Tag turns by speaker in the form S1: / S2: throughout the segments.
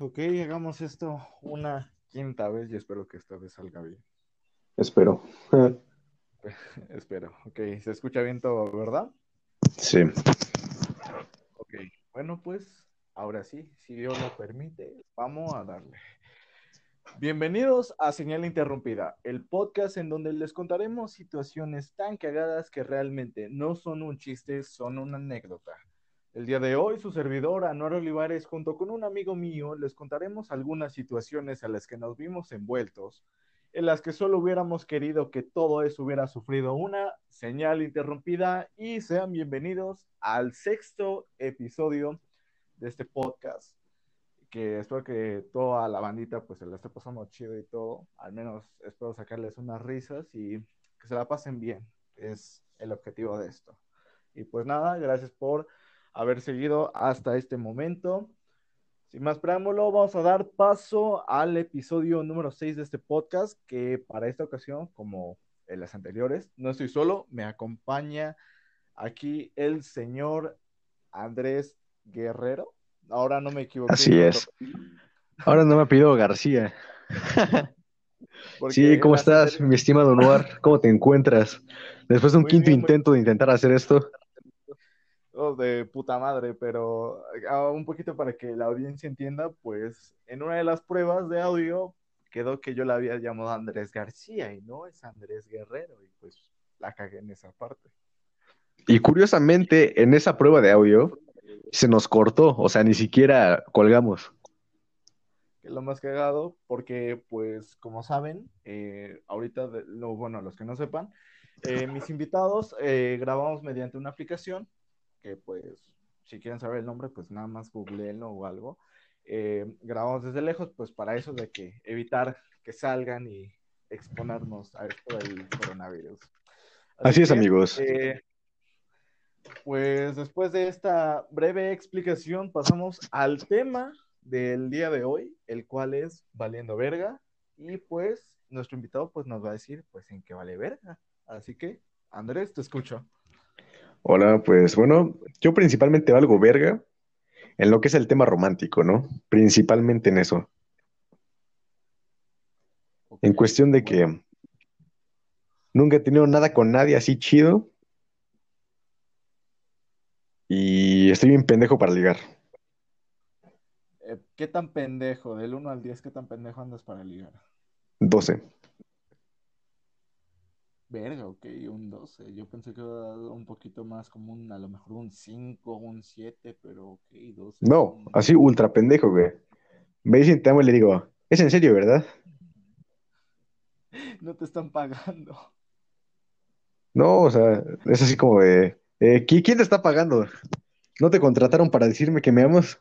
S1: Ok, hagamos esto una quinta vez y espero que esta vez salga bien.
S2: Espero.
S1: espero. Ok, se escucha bien todo, ¿verdad?
S2: Sí.
S1: Ok, bueno, pues ahora sí, si Dios lo permite, vamos a darle. Bienvenidos a Señal Interrumpida, el podcast en donde les contaremos situaciones tan cagadas que realmente no son un chiste, son una anécdota. El día de hoy, su servidor, Anuar Olivares, junto con un amigo mío, les contaremos algunas situaciones a las que nos vimos envueltos, en las que solo hubiéramos querido que todo eso hubiera sufrido una señal interrumpida y sean bienvenidos al sexto episodio de este podcast, que espero que toda la bandita pues se la esté pasando chido y todo, al menos espero sacarles unas risas y que se la pasen bien, es el objetivo de esto. Y pues nada, gracias por haber seguido hasta este momento. Sin más preámbulo, vamos a dar paso al episodio número 6 de este podcast, que para esta ocasión, como en las anteriores, no estoy solo, me acompaña aquí el señor Andrés Guerrero. Ahora no me equivoco.
S2: Así es. Ahora no me pido García. sí, ¿cómo estás, mi estimado Noir? ¿Cómo te encuentras? Después de un quinto intento de intentar hacer esto
S1: de puta madre, pero ah, un poquito para que la audiencia entienda, pues en una de las pruebas de audio quedó que yo la había llamado Andrés García y no es Andrés Guerrero y pues la cagué en esa parte.
S2: Y curiosamente, en esa prueba de audio se nos cortó, o sea, ni siquiera colgamos.
S1: Que lo más cagado, porque pues como saben, eh, ahorita, lo, bueno, los que no sepan, eh, mis invitados eh, grabamos mediante una aplicación que pues si quieren saber el nombre, pues nada más googleenlo o algo. Eh, grabamos desde lejos, pues para eso de que evitar que salgan y exponernos a esto del coronavirus.
S2: Así, es, amigos.
S1: Eh, pues después de esta breve explicación, pasamos al tema del día de hoy, el cual es valiendo verga. Y pues nuestro invitado pues nos va a decir pues en qué vale verga. Así que, Andrés, te escucho.
S2: Hola, pues bueno, yo principalmente valgo verga en lo que es el tema romántico, ¿no? Principalmente en eso. En cuestión de que nunca he tenido nada con nadie así chido y estoy bien pendejo para ligar.
S1: Eh, ¿Qué tan pendejo? Del 1 al 10, ¿qué tan pendejo andas para ligar?
S2: 12.
S1: Verga, ok, un 12. Yo pensé que iba a dar un poquito más como un, a lo mejor un 5, un 7, pero ok, 12.
S2: No, así ultra pendejo, güey. Me dicen te amo y le digo, es en serio, ¿verdad?
S1: No te están pagando.
S2: No, o sea, es así como de, eh, ¿quién te está pagando? ¿No te contrataron para decirme que me amas?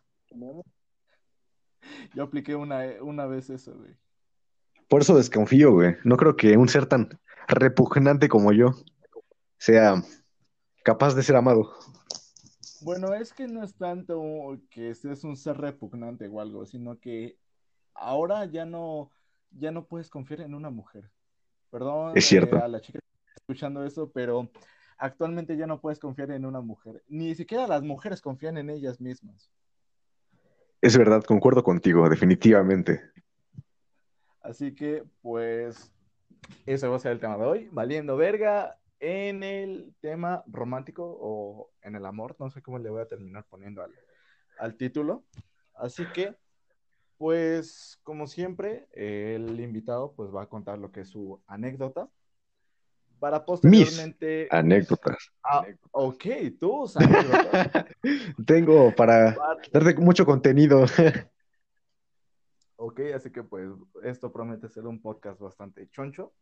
S1: Yo apliqué una, una vez eso, güey.
S2: Por eso desconfío, güey. No creo que un ser tan repugnante como yo sea capaz de ser amado.
S1: Bueno, es que no es tanto que seas un ser repugnante o algo, sino que ahora ya no, ya no puedes confiar en una mujer. Perdón
S2: es cierto.
S1: Eh, a la chica que está escuchando eso, pero actualmente ya no puedes confiar en una mujer. Ni siquiera las mujeres confían en ellas mismas.
S2: Es verdad, concuerdo contigo, definitivamente.
S1: Así que, pues, eso va a ser el tema de hoy, valiendo verga en el tema romántico o en el amor, no sé cómo le voy a terminar poniendo al, al título. Así que, pues, como siempre, el invitado pues va a contar lo que es su anécdota. Para posteriormente.
S2: Mis anécdotas.
S1: Ah, ok, tus anécdotas.
S2: Tengo para darte mucho contenido.
S1: ok, así que pues esto promete ser un podcast bastante choncho.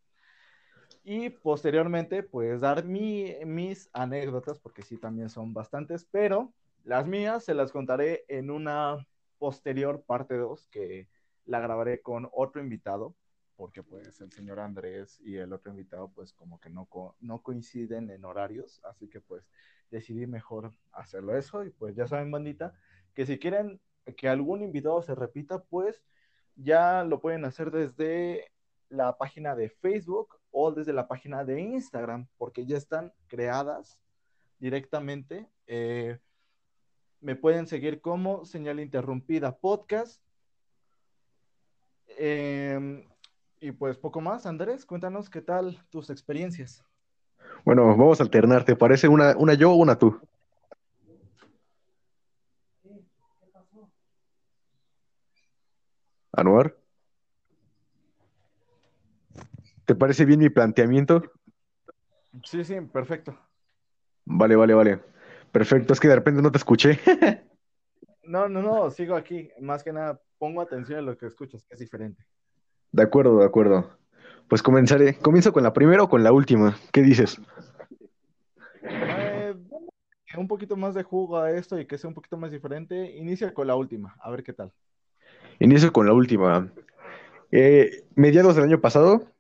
S1: Y posteriormente, pues dar mi, mis anécdotas, porque sí también son bastantes, pero las mías se las contaré en una posterior parte 2 que la grabaré con otro invitado, porque pues el señor Andrés y el otro invitado pues como que no, no coinciden en horarios, así que pues decidí mejor hacerlo eso y pues ya saben bandita, que si quieren que algún invitado se repita, pues ya lo pueden hacer desde la página de Facebook o desde la página de Instagram, porque ya están creadas directamente. Eh, me pueden seguir como Señal Interrumpida Podcast Em, y pues poco más, Andrés, cuéntanos qué tal tus experiencias.
S2: Bueno, vamos a alternar, ¿te parece una, una yo o una tú? Anuar. ¿Te parece bien mi planteamiento?
S1: Sí, sí, perfecto.
S2: Vale, vale, vale. Perfecto, es que de repente no te escuché.
S1: No, no, no, sigo aquí. Más que nada, pongo atención a lo que escuchas, que es diferente.
S2: De acuerdo, de acuerdo. Pues comenzaré. ¿Comienzo con la primera o con la última? ¿Qué dices?
S1: Eh, un poquito más de jugo a esto y que sea un poquito más diferente. Inicia con la última, a ver qué tal.
S2: Inicio con la última. Eh, mediados del año pasado,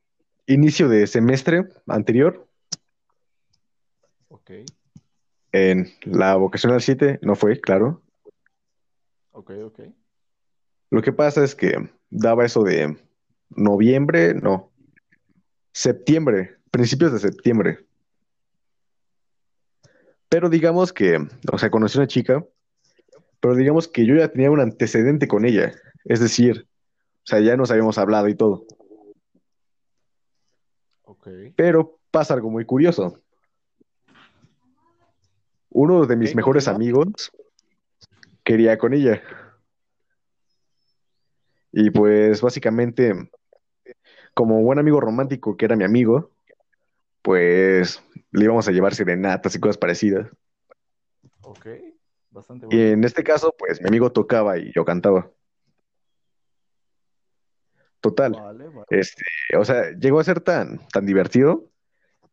S2: inicio de semestre anterior,
S1: Ok,
S2: en la vocacional 7, no fue, claro.
S1: ok, ok.
S2: Lo que pasa es que daba eso de noviembre, no, septiembre, principios de septiembre. Pero digamos que, o sea, conocí a una chica, pero digamos que yo ya tenía un antecedente con ella. Es decir, o sea, ya nos habíamos hablado y todo. Pero pasa algo muy curioso. Uno de mis mejores amigos quería con ella. Y pues básicamente, como buen amigo romántico que era mi amigo, pues le íbamos a llevar serenatas y cosas parecidas.
S1: Ok, bastante
S2: Y
S1: bueno.
S2: en este caso, pues mi amigo tocaba y yo cantaba. Total.
S1: Vale, vale.
S2: Este, o sea, llegó a ser tan, tan divertido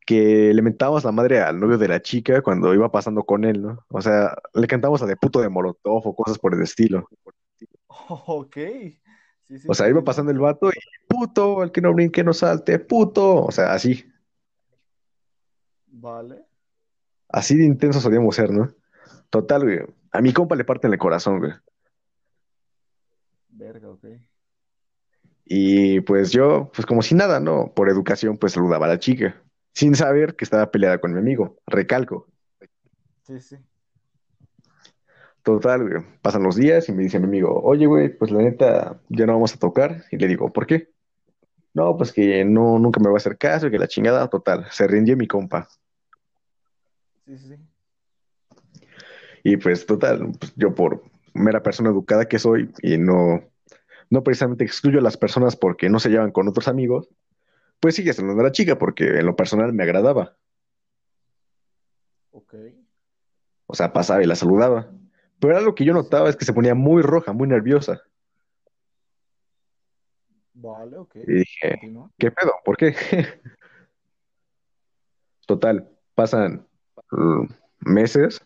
S2: que le mentábamos la madre al novio de la chica cuando iba pasando con él, ¿no? O sea, le cantamos a de puto de Molotov o cosas por el estilo.
S1: Ok. Sí, sí,
S2: O sea, iba pasando el vato y puto, el que no brinque no salte, puto. O sea, así,
S1: Vale.
S2: así de intensos solíamos ser, ¿no? Total, güey. A mi compa le parten el corazón, güey.
S1: Verga, ok.
S2: Y pues yo, pues como si nada, ¿no? Por educación, pues saludaba a la chica, sin saber que estaba peleada con mi amigo. Recalco.
S1: Sí, sí.
S2: Total, güey. Pasan los días y me dice mi amigo, oye, güey, pues la neta, ya no vamos a tocar. Y le digo, ¿por qué? No, pues que no, nunca me va a hacer caso que la chingada, total. Se rindió mi compa.
S1: Sí, sí, sí.
S2: Y pues, total, pues, yo por mera persona educada que soy y no, no precisamente excluyo a las personas porque no se llevan con otros amigos, pues sigue a la chica porque en lo personal me agradaba.
S1: Ok.
S2: O sea, pasaba y la saludaba. Pero algo que yo notaba es que se ponía muy roja, muy nerviosa.
S1: Vale, ok.
S2: Y dije,
S1: Continúa.
S2: ¿qué pedo? ¿Por qué? Total, pasan mm, meses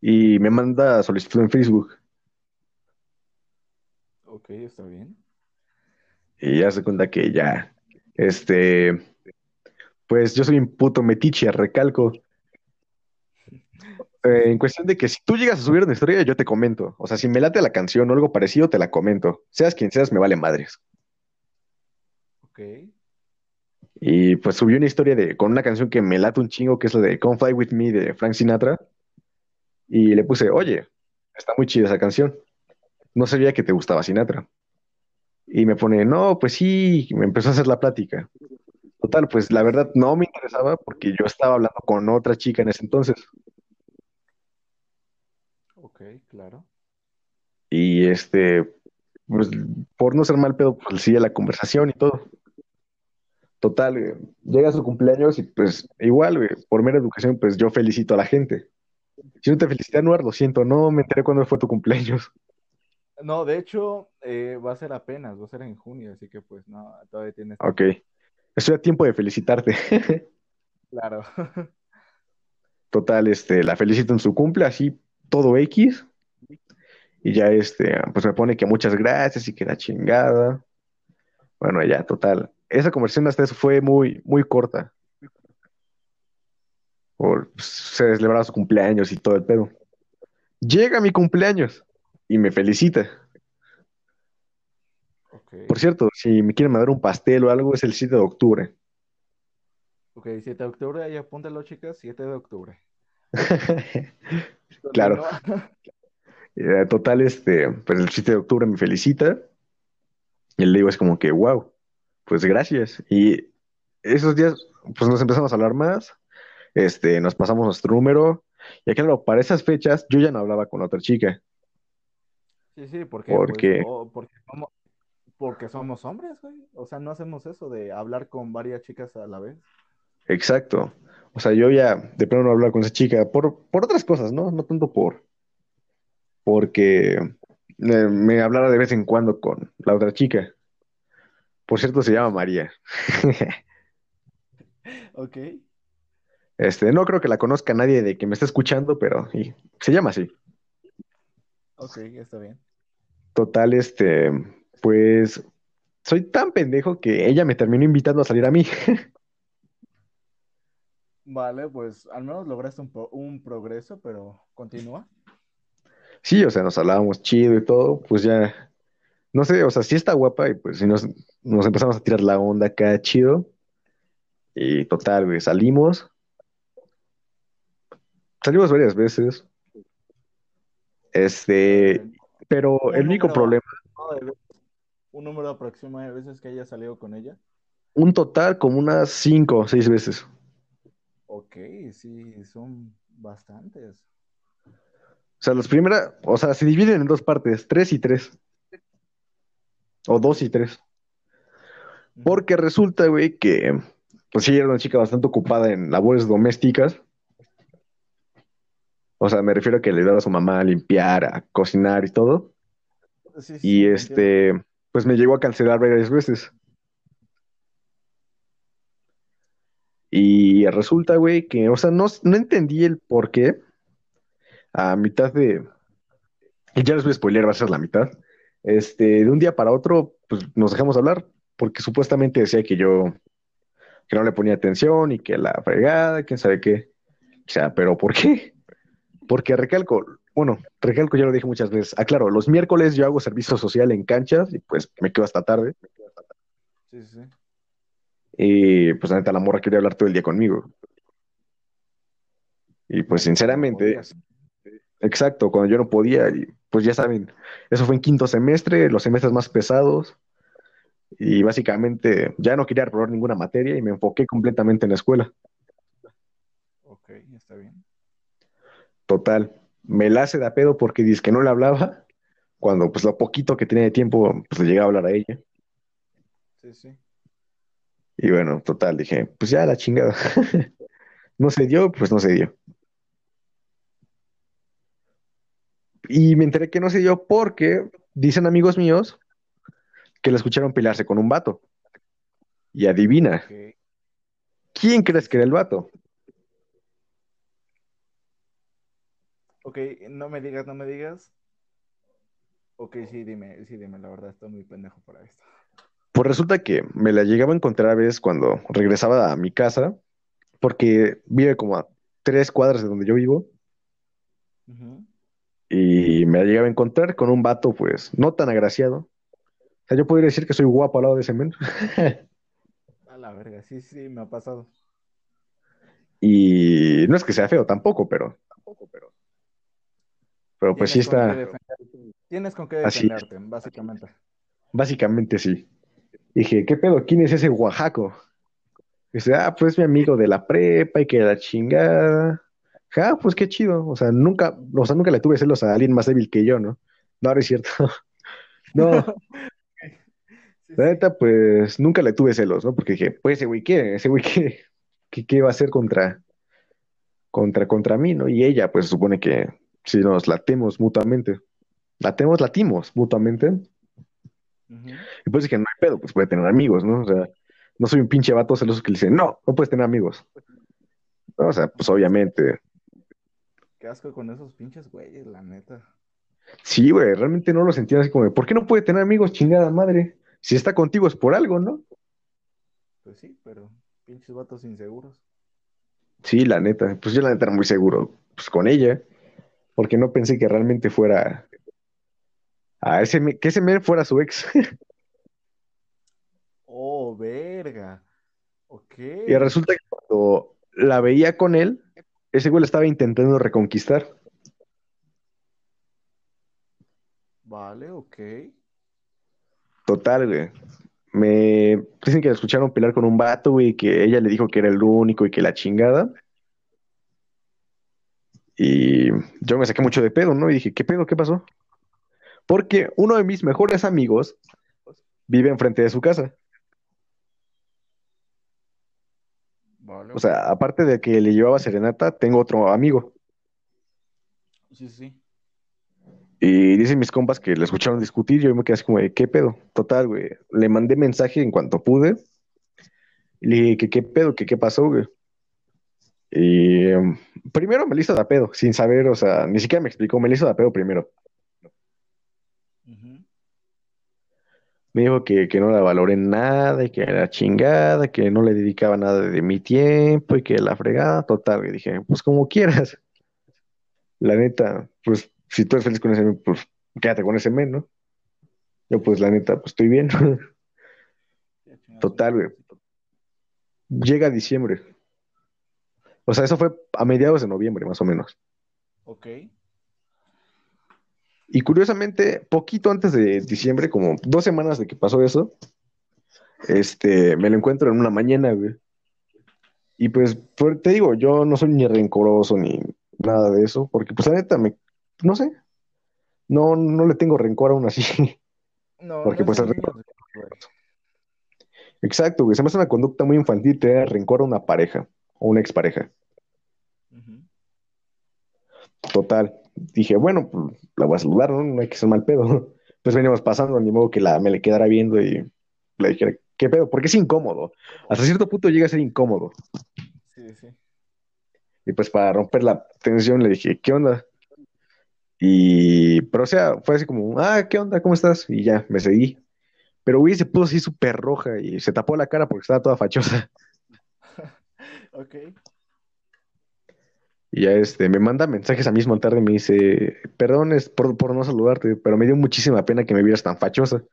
S2: y me manda solicitud en Facebook.
S1: Ok, está bien.
S2: Y ya se cuenta que ya, este, pues yo soy un puto metiche, recalco. Eh, en cuestión de que si tú llegas a subir una historia, yo te comento. O sea, si me late la canción o algo parecido, te la comento. Seas quien seas, me vale madres.
S1: Ok.
S2: Y pues subí una historia de, con una canción que me late un chingo, que es la de Come Fly With Me de Frank Sinatra. Y le puse, oye, está muy chida esa canción. No sabía que te gustaba Sinatra. Y me pone, no, pues sí, y me empezó a hacer la plática. Total, pues la verdad no me interesaba porque yo estaba hablando con otra chica en ese entonces.
S1: Ok, claro.
S2: Y este, pues por no ser mal pedo, pues sigue la conversación y todo. Total, güey, llega su cumpleaños y pues igual, por mera educación, pues yo felicito a la gente. Si no te felicité, Anuar, lo siento, no me enteré cuándo fue tu cumpleaños.
S1: No, de hecho, eh, va a ser apenas, va a ser en junio, así que pues no, todavía tienes
S2: Ok, estoy a tiempo de felicitarte.
S1: Claro.
S2: Total, este, la felicito en su cumple, así, todo X. Y ya, este, pues me pone que muchas gracias y que la chingada. Bueno, ya, total. Esa conversación hasta eso fue muy, muy corta. Por, pues, se celebraba su cumpleaños y todo el pedo. Llega mi cumpleaños y me felicita. Por cierto, si me quieren mandar un pastel o algo, es el 7 de octubre.
S1: Ok, 7 de octubre, ahí apúntalo, chicas, 7 de octubre.
S2: Claro. Eh, Total, este, pues el 7 de octubre me felicita. Y le digo, es como que, wow, pues gracias. Y esos días, pues nos empezamos a hablar más, este, nos pasamos nuestro número, y claro, para esas fechas yo ya no hablaba con otra chica.
S1: Sí, sí, porque,
S2: Porque-
S1: pues, no, porque somos, porque somos hombres, güey. O sea, no hacemos eso de hablar con varias chicas a la vez.
S2: Exacto. O sea, yo ya de plano no hablaba con esa chica por, por otras cosas, ¿no? No tanto por, porque eh, me hablara de vez en cuando con la otra chica. Por cierto, se llama María.
S1: Ok,
S2: Este, no creo que la conozca nadie de que me esté escuchando, pero y, se llama así.
S1: ok, está bien.
S2: Total, este, pues soy tan pendejo que ella me terminó invitando a salir a mí.
S1: Vale, pues al menos lograste un, pro- un progreso, pero continúa.
S2: Sí, o sea, nos hablábamos chido y todo, pues ya, no sé, o sea, sí está guapa y pues sí nos, nos empezamos a tirar la onda acá chido. Y total, güey, salimos. Salimos varias veces. Este, pero el único problema,
S1: un número aproximado de veces que haya salido con ella.
S2: un total como unas cinco o seis veces.
S1: Ok, sí, son bastantes.
S2: O sea, las primeras, o sea, se dividen en dos partes, tres y tres. O dos y tres. Porque resulta, güey, que pues sí, era una chica bastante ocupada en labores domésticas. O sea, me refiero a que le ayudaba a su mamá a limpiar, a cocinar y todo.
S1: Sí, sí,
S2: Y
S1: entiendo.
S2: este, pues me llegó a cancelar varias veces. Y resulta, güey, que, o sea, no, no entendí el por qué. A mitad de. Y ya les voy a spoiler, va a ser la mitad. Este, de un día para otro, pues nos dejamos hablar, porque supuestamente decía que yo, que no le ponía atención y que la fregada, quién sabe qué. O sea, pero ¿por qué? Porque recalco, bueno, recalco, ya lo dije muchas veces. Aclaro, los miércoles yo hago servicio social en canchas y pues me quedo hasta tarde.
S1: Sí, sí, sí.
S2: Y pues la neta, la morra quería hablar todo el día conmigo. Y pues sinceramente, exacto, cuando yo no podía, y pues ya saben, eso fue en quinto semestre, los semestres más pesados. Y básicamente ya no quería reprobar ninguna materia y me enfoqué completamente en la escuela.
S1: Ok, está bien.
S2: Total, me la hace de a pedo porque dice que no le hablaba, cuando pues lo poquito que tenía de tiempo, pues le llegaba a hablar a ella.
S1: Sí, sí.
S2: Y bueno, total, dije, pues ya la chingada. No se dio, pues no se dio. Y me enteré que no se dio porque dicen amigos míos que la escucharon pelearse con un vato. Y adivina. ¿quién crees que era el vato?
S1: Ok, no me digas, no me digas. Ok, sí, dime, sí, dime, la verdad, estoy muy pendejo para esto.
S2: Pues resulta que me la llegaba a encontrar a veces cuando regresaba a mi casa, porque vive como a tres cuadras de donde yo vivo, y me la llegaba a encontrar con un vato, pues, no tan agraciado. O sea, yo podría decir que soy guapo al lado de ese men.
S1: A la verga, sí, sí, me ha pasado.
S2: Y no es que sea feo tampoco, pero, tampoco, pero, pero pues sí
S1: Tienes con qué
S2: está,
S1: defenderte. Tienes con qué
S2: Así es.
S1: defenderte, básicamente.
S2: básicamente sí. Dije, ¿qué pedo? ¿Quién es ese Oaxaco? Dice, ah, pues mi amigo de la prepa y que la chingada. Dije, Ah, pues qué chido. O sea, nunca, o sea, nunca le tuve celos a alguien más débil que yo, ¿no? No, no es cierto. No, la neta, pues nunca le tuve celos, ¿no? Porque dije, pues ese güey qué, ese güey qué, qué, qué va a hacer contra, contra, contra mí, ¿no? Y ella, pues supone que si nos latemos mutuamente, latemos, latimos mutuamente. Y pues dije, no hay pedo, pues puede tener amigos, ¿no? O sea, no soy un pinche vato celoso que le dice, no, no puedes tener amigos. No, o sea, pues obviamente,
S1: Qué asco con esos pinches güeyes, la neta.
S2: sí, güey, realmente no lo sentía así como, ¿por qué no puede tener amigos, chingada madre? Si está contigo es por algo, ¿no?
S1: Pues sí, pero pinches vatos inseguros.
S2: Sí, la neta, pues yo la neta era muy seguro, pues con ella, porque no pensé que realmente fuera, a ese, que ese men fuera su ex.
S1: Oh, verga. Ok.
S2: Y resulta que cuando la veía con él, ese güey la estaba intentando reconquistar.
S1: Vale, ok.
S2: Total, güey. Me dicen que la escucharon pelear con un vato, güey, que ella le dijo que era el único y que la chingada. Y yo me saqué mucho de pedo, ¿no? Y dije, ¿qué pedo? ¿Qué pasó? Porque uno de mis mejores amigos vive enfrente de su casa.
S1: Vale.
S2: O sea, aparte de que le llevaba serenata, tengo otro amigo.
S1: Sí, sí.
S2: Y dicen mis compas que le escucharon discutir. Yo me quedé así como, de, ¿qué pedo? Total, güey. Le mandé mensaje en cuanto pude. Y le dije, ¿qué, qué pedo? ¿Qué, qué pasó, güey? Y em, primero me le hizo de a pedo, sin saber, o sea, ni siquiera me explicó, me le hizo de a pedo primero. Me dijo que, que no la valoré nada y que era chingada, que no le dedicaba nada de mi tiempo y que la fregada, total. Y dije, pues como quieras. La neta, pues si tú eres feliz con ese men, pues quédate con ese men, ¿no? Yo, pues la neta, pues estoy bien. Total, güey. Llega diciembre. O sea, eso fue a mediados de noviembre, más o menos.
S1: Ok.
S2: Y curiosamente, poquito antes de diciembre, como dos semanas de que pasó eso, este, me lo encuentro en una mañana, güey. Y pues, te digo, yo no soy ni rencoroso ni nada de eso, porque pues la neta, me, no sé, no, no le tengo rencor aún así.
S1: No,
S2: Porque,
S1: no
S2: pues, el. Exacto, güey, se me hace una conducta muy infantil tener rencor a una pareja o una expareja. Total. Dije, bueno, pues la voy a saludar, ¿no? No hay que ser mal pedo. Pues veníamos pasando, ni modo que la, me le quedara viendo y le dijera, ¿qué pedo? Porque es incómodo. Hasta cierto punto llega a ser incómodo.
S1: Sí, sí.
S2: Y pues para romper la tensión le dije, ¿qué onda? Y, pero o sea, fue así como, ah, ¿qué onda? ¿Cómo estás? Y ya, me seguí. Pero güey, se puso así súper roja y se tapó la cara porque estaba toda fachosa.
S1: Ok.
S2: Y ya este, me manda mensajes a misma tarde y me dice, perdón es por, por no saludarte, pero me dio muchísima pena que me vieras tan fachosa.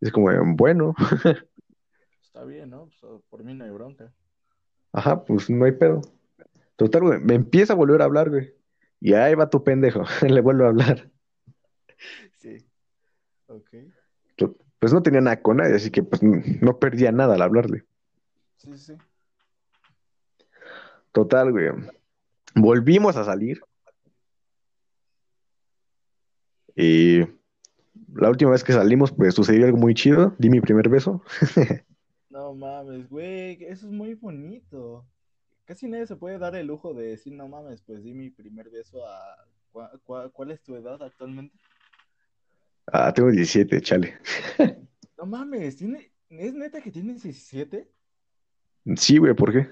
S2: Es como, bueno,
S1: Está bien, ¿no? Pues, por mí no hay bronca.
S2: ajá, pues no hay pedo. Total, güey, me empieza a volver a hablar, güey. Y ahí va tu pendejo, le vuelvo a hablar.
S1: Sí. Ok.
S2: Pues no tenía nada con nadie, así que pues no perdía nada al hablarle.
S1: Sí, sí.
S2: Total, güey. Volvimos a salir. Y la última vez que salimos, pues sucedió algo muy chido. Di mi primer beso.
S1: No mames, güey, eso es muy bonito. Casi nadie se puede dar el lujo de decir, no mames, pues di mi primer beso a... ¿Cuá- cuá- ¿Cuál es tu edad actualmente?
S2: Ah, tengo 17, chale.
S1: No mames, ¿tiene... ¿es neta que tienes 17?
S2: Sí, güey, ¿por qué?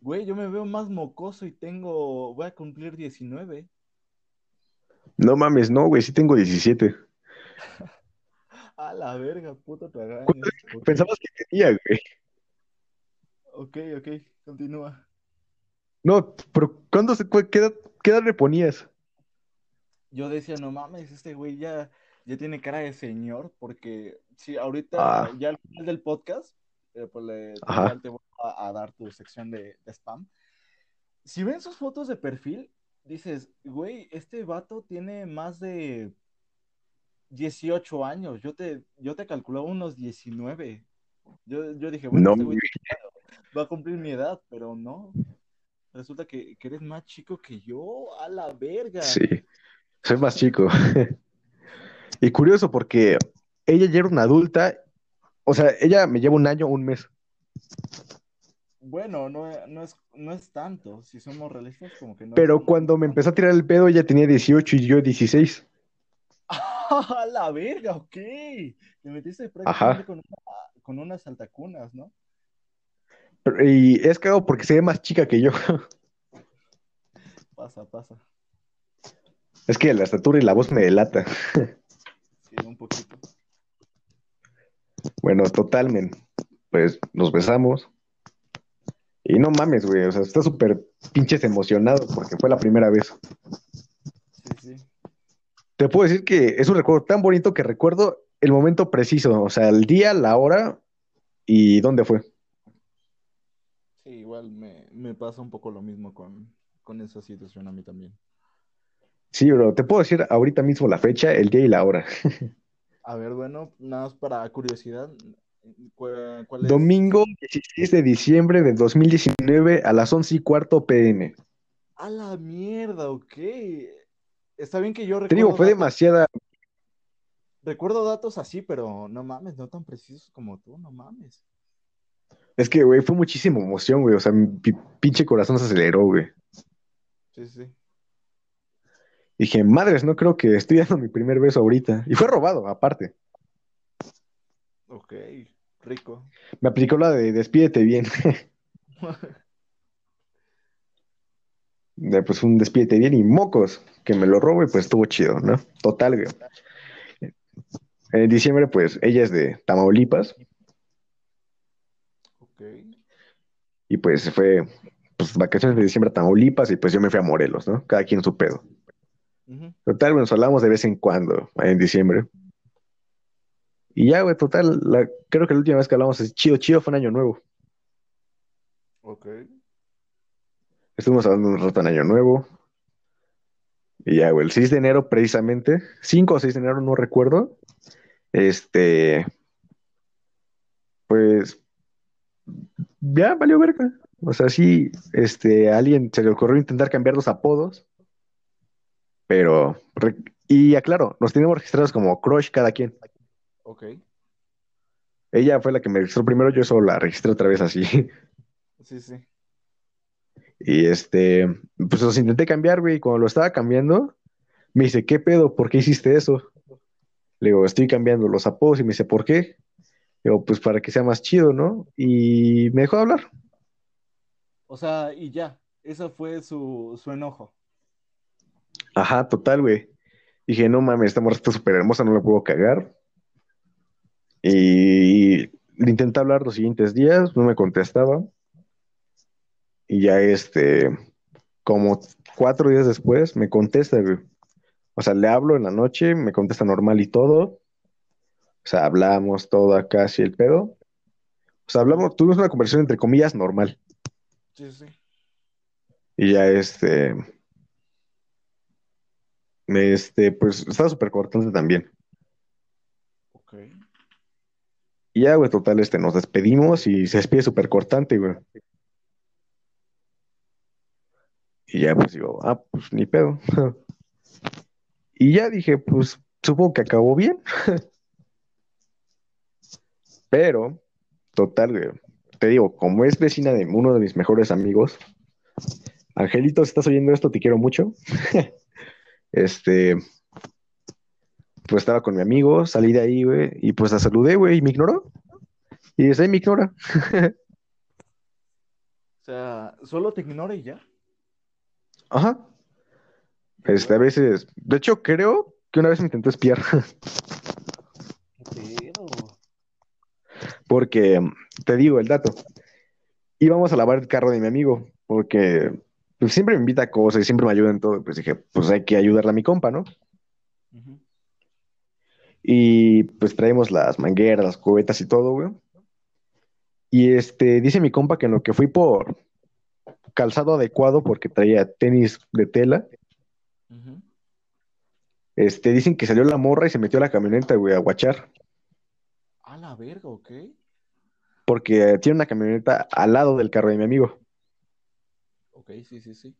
S1: Güey, yo me veo más mocoso y tengo... Voy a cumplir 19.
S2: No mames, no, güey, sí tengo 17.
S1: A la verga, puto tragaño.
S2: ¿Cuántos
S1: Ok,
S2: Pensabas que tenía, güey.
S1: ok, ok, continúa.
S2: No, pero ¿cuándo se, qué edad, qué edad le ponías?
S1: Yo decía, no mames, este güey ya, ya tiene cara de señor, porque si ahorita,
S2: Ah.
S1: ya al final del podcast, pues le, te voy a, a dar tu sección de, de spam. Si ven sus fotos de perfil, dices, güey, este vato tiene más de 18 años, yo te, yo te calculaba unos 19. Yo, yo dije, bueno,
S2: No,
S1: este güey. va a cumplir mi edad, pero no. Resulta que, que eres más chico que yo, a la verga.
S2: Sí, soy más chico. Y curioso porque ella ya era una adulta, o sea, ella me lleva un año, un mes.
S1: Bueno, no, no es, no es tanto, si somos realistas, como que no.
S2: Pero cuando me empezó a tirar el pedo, ella tenía 18 y yo 16.
S1: ¡A la verga! Ok. Te metiste prácticamente con, una- con unas altacunas, ¿no?
S2: Pero- Y es cagado porque se ve más chica que yo.
S1: Pasa, pasa.
S2: Es que la estatura y la voz me delata.
S1: Sí, un poquito.
S2: Bueno, total, men. Pues nos besamos. Y no mames, güey. O sea, está súper pinches emocionado porque fue la primera vez.
S1: Sí, sí.
S2: Te puedo decir que es un recuerdo tan bonito que recuerdo el momento preciso. O sea, el día, la hora y dónde fue.
S1: Sí, igual me, me pasa un poco lo mismo con, con esa situación a mí también.
S2: Sí, bro. Te puedo decir ahorita mismo la fecha, el día y la hora.
S1: A ver, bueno, nada más para curiosidad. ¿cuál, es?
S2: Domingo 16 de diciembre de 2019 a las 11 y cuarto pm.
S1: A la mierda, ok. Está bien que yo
S2: Te digo,
S1: recuerdo
S2: fue
S1: datos,
S2: demasiada.
S1: recuerdo datos así, pero no mames, no tan precisos como tú, no mames.
S2: Es que, güey, fue muchísima emoción, güey. O sea, mi pi- pinche corazón se aceleró, güey.
S1: Sí, sí.
S2: Dije, madres, no creo que estoy dando mi primer beso ahorita. Y fue robado, aparte.
S1: Ok, rico.
S2: Me aplicó la de despídete bien. De, pues un despídete bien y mocos, que me lo robo y pues estuvo chido, ¿no? Total, güey. En diciembre, pues ella es de Tamaulipas
S1: Ok.
S2: y pues se fue, pues vacaciones de diciembre a Tamaulipas y pues yo me fui a Morelos, ¿no? Cada quien su pedo. Total, nos hablamos de vez en cuando, en diciembre. Y ya, güey, total, la- creo que la última vez que hablamos es chido, chido, fue en Año Nuevo.
S1: Ok.
S2: Estuvimos hablando un rato en Año Nuevo. Y ya, güey, el 6 de enero precisamente, 5 o 6 de enero, no recuerdo. Este, pues, ya valió verga. O sea, sí, este, a alguien se le ocurrió intentar cambiar los apodos. Pero, y aclaro, nos tenemos registrados como crush cada quien.
S1: Ok.
S2: Ella fue la que me registró primero, yo solo la registré otra vez así.
S1: Sí, sí.
S2: Y este, pues los intenté cambiar, güey, y cuando lo estaba cambiando, me dice, ¿qué pedo? ¿Por qué hiciste eso? Le digo, estoy cambiando los apodos y me dice, ¿por qué? Le digo, pues para que sea más chido, ¿no? Y me dejó de hablar.
S1: O sea, y ya. Ese fue su, su enojo.
S2: Ajá, total, güey. Dije, no mames, esta morra está súper hermosa, no la puedo cagar. Y le intenté hablar los siguientes días, no me contestaba. Y ya este, como cuatro días después, me contesta, güey. O sea, le hablo en la noche, me contesta normal y todo. O sea, hablamos todo acá, así el pedo. O sea, hablamos, tuvimos una conversación entre comillas normal.
S1: Sí, sí.
S2: Y ya este, este, pues estaba súper cortante también.
S1: Ok.
S2: Y ya, güey, total, este, nos despedimos y se despide súper cortante, güey. Y ya, pues digo, ah, pues ni pedo. Y ya dije, pues supongo que acabó bien. Pero, total, güey, te digo, como es vecina de uno de mis mejores amigos, Angelito, si estás oyendo esto, te quiero mucho. Este, pues estaba con mi amigo, salí de ahí, güey, y pues la saludé, güey, y me ignoró. Y desde ahí me ignora.
S1: O sea, solo te ignora y ya.
S2: Ajá. Este, a veces, de hecho, creo que una vez me intentó espiar,
S1: ¿Qué
S2: porque te digo el dato. Íbamos a lavar el carro de mi amigo, porque pues, siempre me invita a cosas y siempre me ayuda en todo. Pues dije, pues hay que ayudarle a mi compa, ¿no? Y pues traemos las mangueras, las cubetas y todo, güey. Y este, dice mi compa que en lo que fui por calzado adecuado, porque traía tenis de tela, este, dicen que salió la morra y se metió a la camioneta, güey, a guachar.
S1: A la verga, ok.
S2: porque tiene una camioneta al lado del carro de mi amigo.
S1: Ok, sí, sí, sí.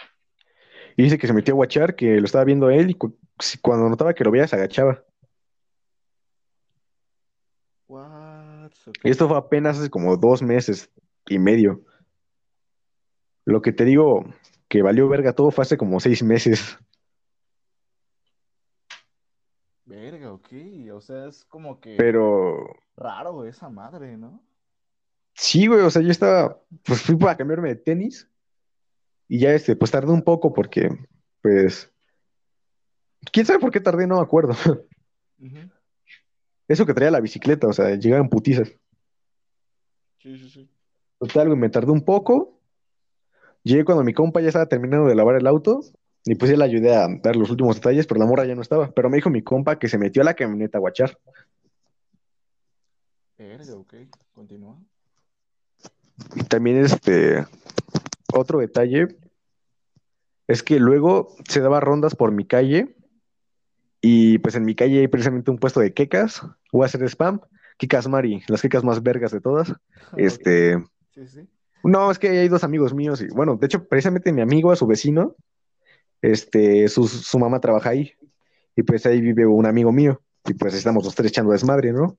S2: Y dice que se metió a guachar, que lo estaba viendo él y cu- cuando notaba que lo veía se agachaba.
S1: What?
S2: Y esto fue apenas hace como dos meses y medio. Lo que te digo que valió verga todo fue hace como seis meses.
S1: Verga, ok. O sea, es como que
S2: Pero
S1: raro esa madre, ¿no?
S2: sí, güey, o sea, yo estaba, pues fui para cambiarme de tenis y ya este, pues tardé un poco porque, pues, quién sabe por qué tardé, no me acuerdo. Eso que traía la bicicleta, o sea, llegaban putizas.
S1: Sí, sí, sí.
S2: Total, me tardé un poco. Llegué cuando mi compa ya estaba terminando de lavar el auto y pues ya le ayudé a dar los últimos detalles, pero la morra ya no estaba. Pero me dijo mi compa que se metió a la camioneta a guachar.
S1: Verga, ok. Continúa.
S2: Y también este, otro detalle es que luego se daba rondas por mi calle Y pues en mi calle hay precisamente un puesto de quecas. Voy a hacer spam. Quecas Mari, las quecas más vergas de todas. Este.
S1: Sí, sí.
S2: No, es que hay dos amigos míos. Y bueno, de hecho, precisamente mi amigo, a su vecino, este, su, su mamá trabaja ahí. Y pues ahí vive un amigo mío. Y pues estamos los tres echando desmadre, ¿no?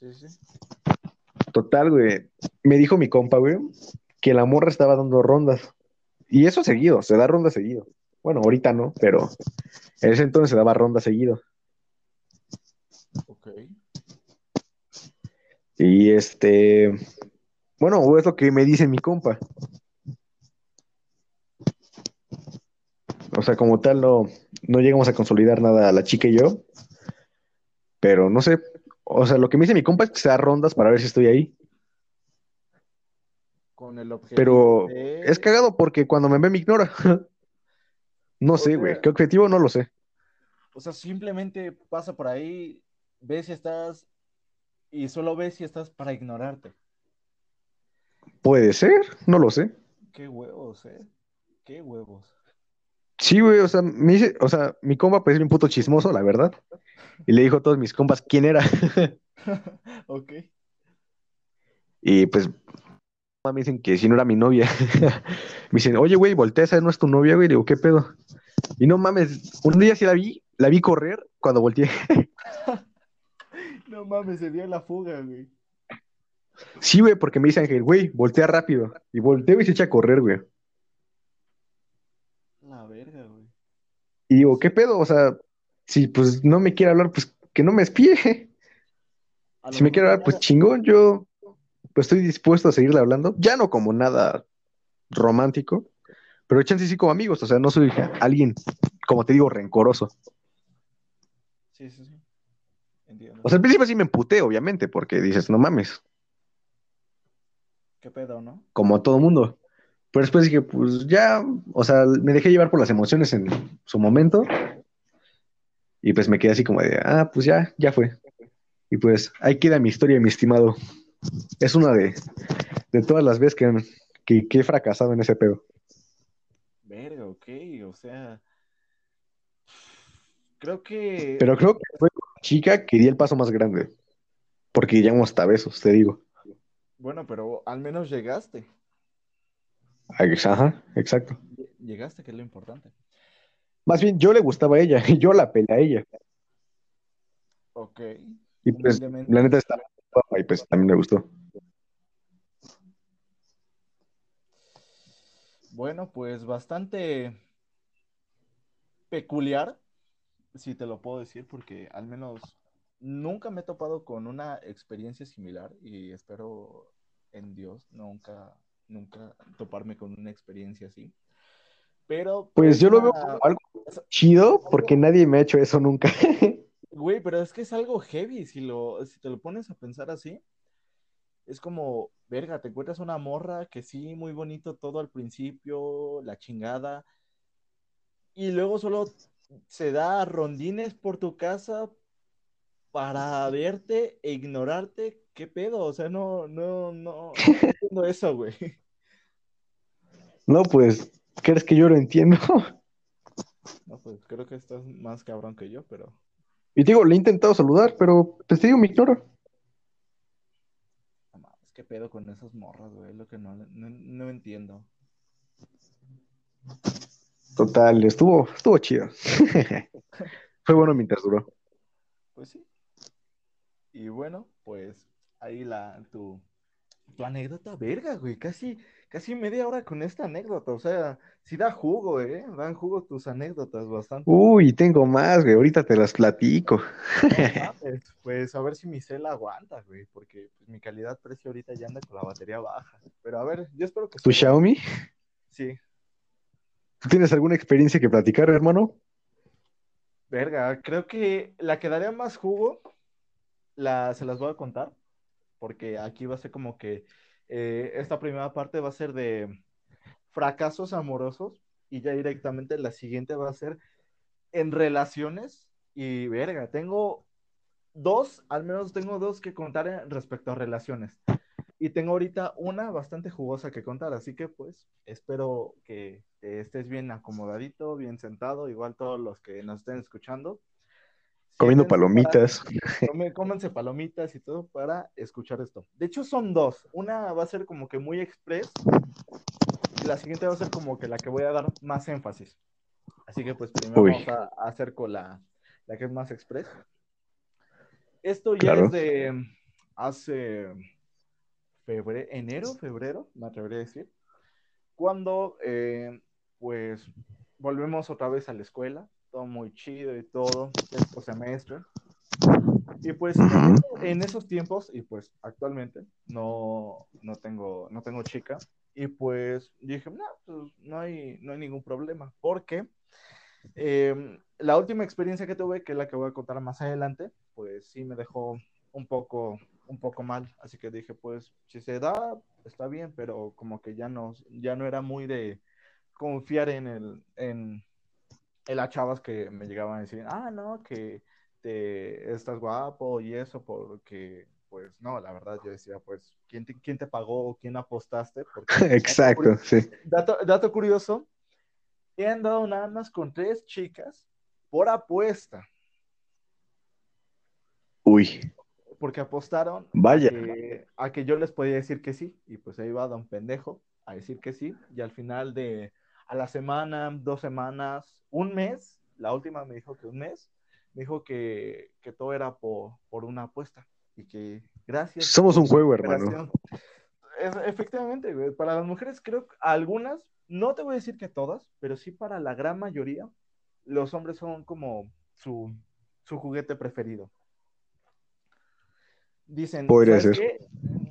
S1: Sí, sí.
S2: Total, güey. Me dijo mi compa, güey, que la morra estaba dando rondas. Y eso seguido, se da ronda seguido. Bueno, ahorita no, pero en ese entonces se daba ronda seguido.
S1: Ok.
S2: Y este, bueno, es lo que me dice mi compa. O sea, como tal, no, no llegamos a consolidar nada la chica y yo. Pero no sé, o sea, lo que me dice mi compa es que se da rondas para ver si estoy ahí.
S1: Con el objetivo
S2: Pero
S1: de-
S2: es cagado porque cuando me ve me ignora. No
S1: O
S2: sé, güey. ¿Qué objetivo? No lo sé.
S1: O sea, simplemente pasa por ahí, ves si estás y solo ves si estás para ignorarte.
S2: Puede ser, no lo sé.
S1: Qué huevos, ¿eh? Qué huevos.
S2: Sí, güey, o sea, me o sea, mi compa pues es un puto chismoso, la verdad. Y le dijo a todos mis compas quién era.
S1: Ok.
S2: Y pues me dicen que si no era mi novia. Me dicen, oye, güey, voltea, esa no es tu novia, güey. Digo, ¿qué pedo? Y no mames, un día sí la vi, la vi correr cuando volteé.
S1: No mames, se dio la fuga, güey.
S2: Sí, güey, porque me dice Ángel, güey, voltea rápido. Y volteo y se echa a correr, güey.
S1: La verga, güey.
S2: Y digo, ¿qué pedo? O sea, si pues no me quiere hablar, pues que no me espíe.
S1: Lo
S2: Si me quiere hablar, pues chingón, yo pues estoy dispuesto a seguirle hablando. Ya no como nada romántico, pero chance sí como amigos. O sea, no soy alguien, como te digo, rencoroso.
S1: Sí, sí, sí. Entiendo.
S2: O sea, al principio sí me emputé, obviamente, porque dices, no mames,
S1: ¿Qué pedo, no?
S2: como a todo mundo. Pero después dije, pues ya, o sea, me dejé llevar por las emociones en su momento. Y pues me quedé así como de, ah, pues ya, ya fue. Y pues ahí queda mi historia, mi estimado. Es una de, de todas las veces que, que, que he fracasado en ese pedo.
S1: Verga, ok. O sea. Creo que.
S2: Pero creo que fue con la chica que di el paso más grande. Porque llegamos hasta besos, te digo.
S1: Bueno, pero al menos llegaste.
S2: Ajá, exacto.
S1: Llegaste, que es lo importante.
S2: Más bien, yo le gustaba a ella y yo la pelé a ella.
S1: Ok.
S2: Y pues, la neta estaba guapa y pues también me gustó.
S1: Bueno, pues bastante peculiar, si te lo puedo decir, porque al menos nunca me he topado con una experiencia similar y espero en Dios nunca, nunca toparme con una experiencia así. Pero
S2: Pues yo lo veo como algo chido porque nadie me ha hecho eso nunca.
S1: Güey, pero es que es algo heavy, si lo, si te lo pones a pensar así. Es como, verga, te encuentras una morra que sí, muy bonito todo al principio, la chingada. Y luego solo se da rondines por tu casa para verte e ignorarte. ¿Qué pedo? O sea, no, no, no, no entiendo eso, güey.
S2: No, pues, ¿crees que yo lo entiendo?
S1: No, pues creo que estás más cabrón que yo, pero
S2: Y digo, le he intentado saludar, pero pues te digo, me ignora.
S1: no mames, ¿qué pedo con esas morras, güey? Lo que no, no, no entiendo.
S2: Total, estuvo, estuvo chido. Fue bueno mientras duró.
S1: Pues sí. Y bueno, pues ahí la tu, tu anécdota, verga, güey, casi, casi media hora con esta anécdota, o sea, sí da jugo, eh, dan jugo tus anécdotas bastante.
S2: Uy, tengo más, güey. Ahorita te las platico.
S1: No Pues a ver si mi cel aguanta, güey, porque pues, mi calidad-precio ahorita ya anda con la batería baja. Pero a ver, yo espero que
S2: ¿Tu
S1: sí.
S2: Xiaomi?
S1: Sí,
S2: ¿Tú tienes alguna experiencia que platicar, hermano?
S1: verga, creo que la que daría más jugo, la, se las voy a contar, porque aquí va a ser como que eh, esta primera parte va a ser de fracasos amorosos y ya directamente la siguiente va a ser en relaciones y verga, tengo dos, al menos tengo dos que contar en- respecto a relaciones. Y tengo ahorita una bastante jugosa que contar, así que pues espero que eh, estés bien acomodadito, bien sentado, igual todos los que nos estén escuchando.
S2: Comiendo palomitas.
S1: cómense palomitas y todo para escuchar esto. De hecho, son dos. Una va a ser como que muy express y la siguiente va a ser como que la que voy a dar más énfasis. Así que pues primero vamos a, hacer con la, la, que es más express. Esto ya es de hace febrero, enero, febrero, me atrevería a decir, cuando eh, pues volvemos otra vez a la escuela, todo muy chido y todo, este semestre. Y pues en, esos tiempos, y pues actualmente, no, no, tengo, no tengo chica, y pues dije, no, pues no hay, no hay ningún problema, porque em, la última experiencia que tuve, que es la que voy a contar más adelante, pues sí me dejó un poco, un poco mal, así que dije, pues si se da, está bien, pero como que ya no, ya no era muy de confiar en el, en las chavas que me llegaban a decir, ah, no, que te, estás guapo y eso, porque, pues, no, la verdad, yo decía, pues, ¿quién te, quién te pagó quién apostaste? Porque,
S2: Exacto, sí.
S1: Dato, dato curioso, he andado nada más con tres chicas por apuesta.
S2: Uy.
S1: Porque apostaron
S2: Vaya.
S1: A, que, yo les podía decir que sí, y pues ahí va don pendejo a decir que sí, y al final de a la semana, dos semanas, un mes, la última me dijo que un mes, me dijo que, todo era por, una apuesta y que gracias.
S2: Somos un juego, hermano.
S1: efectivamente, para las mujeres creo que algunas, no te voy a decir que todas, pero sí para la gran mayoría, los hombres son como su, juguete preferido. Dicen, ¿sabes qué?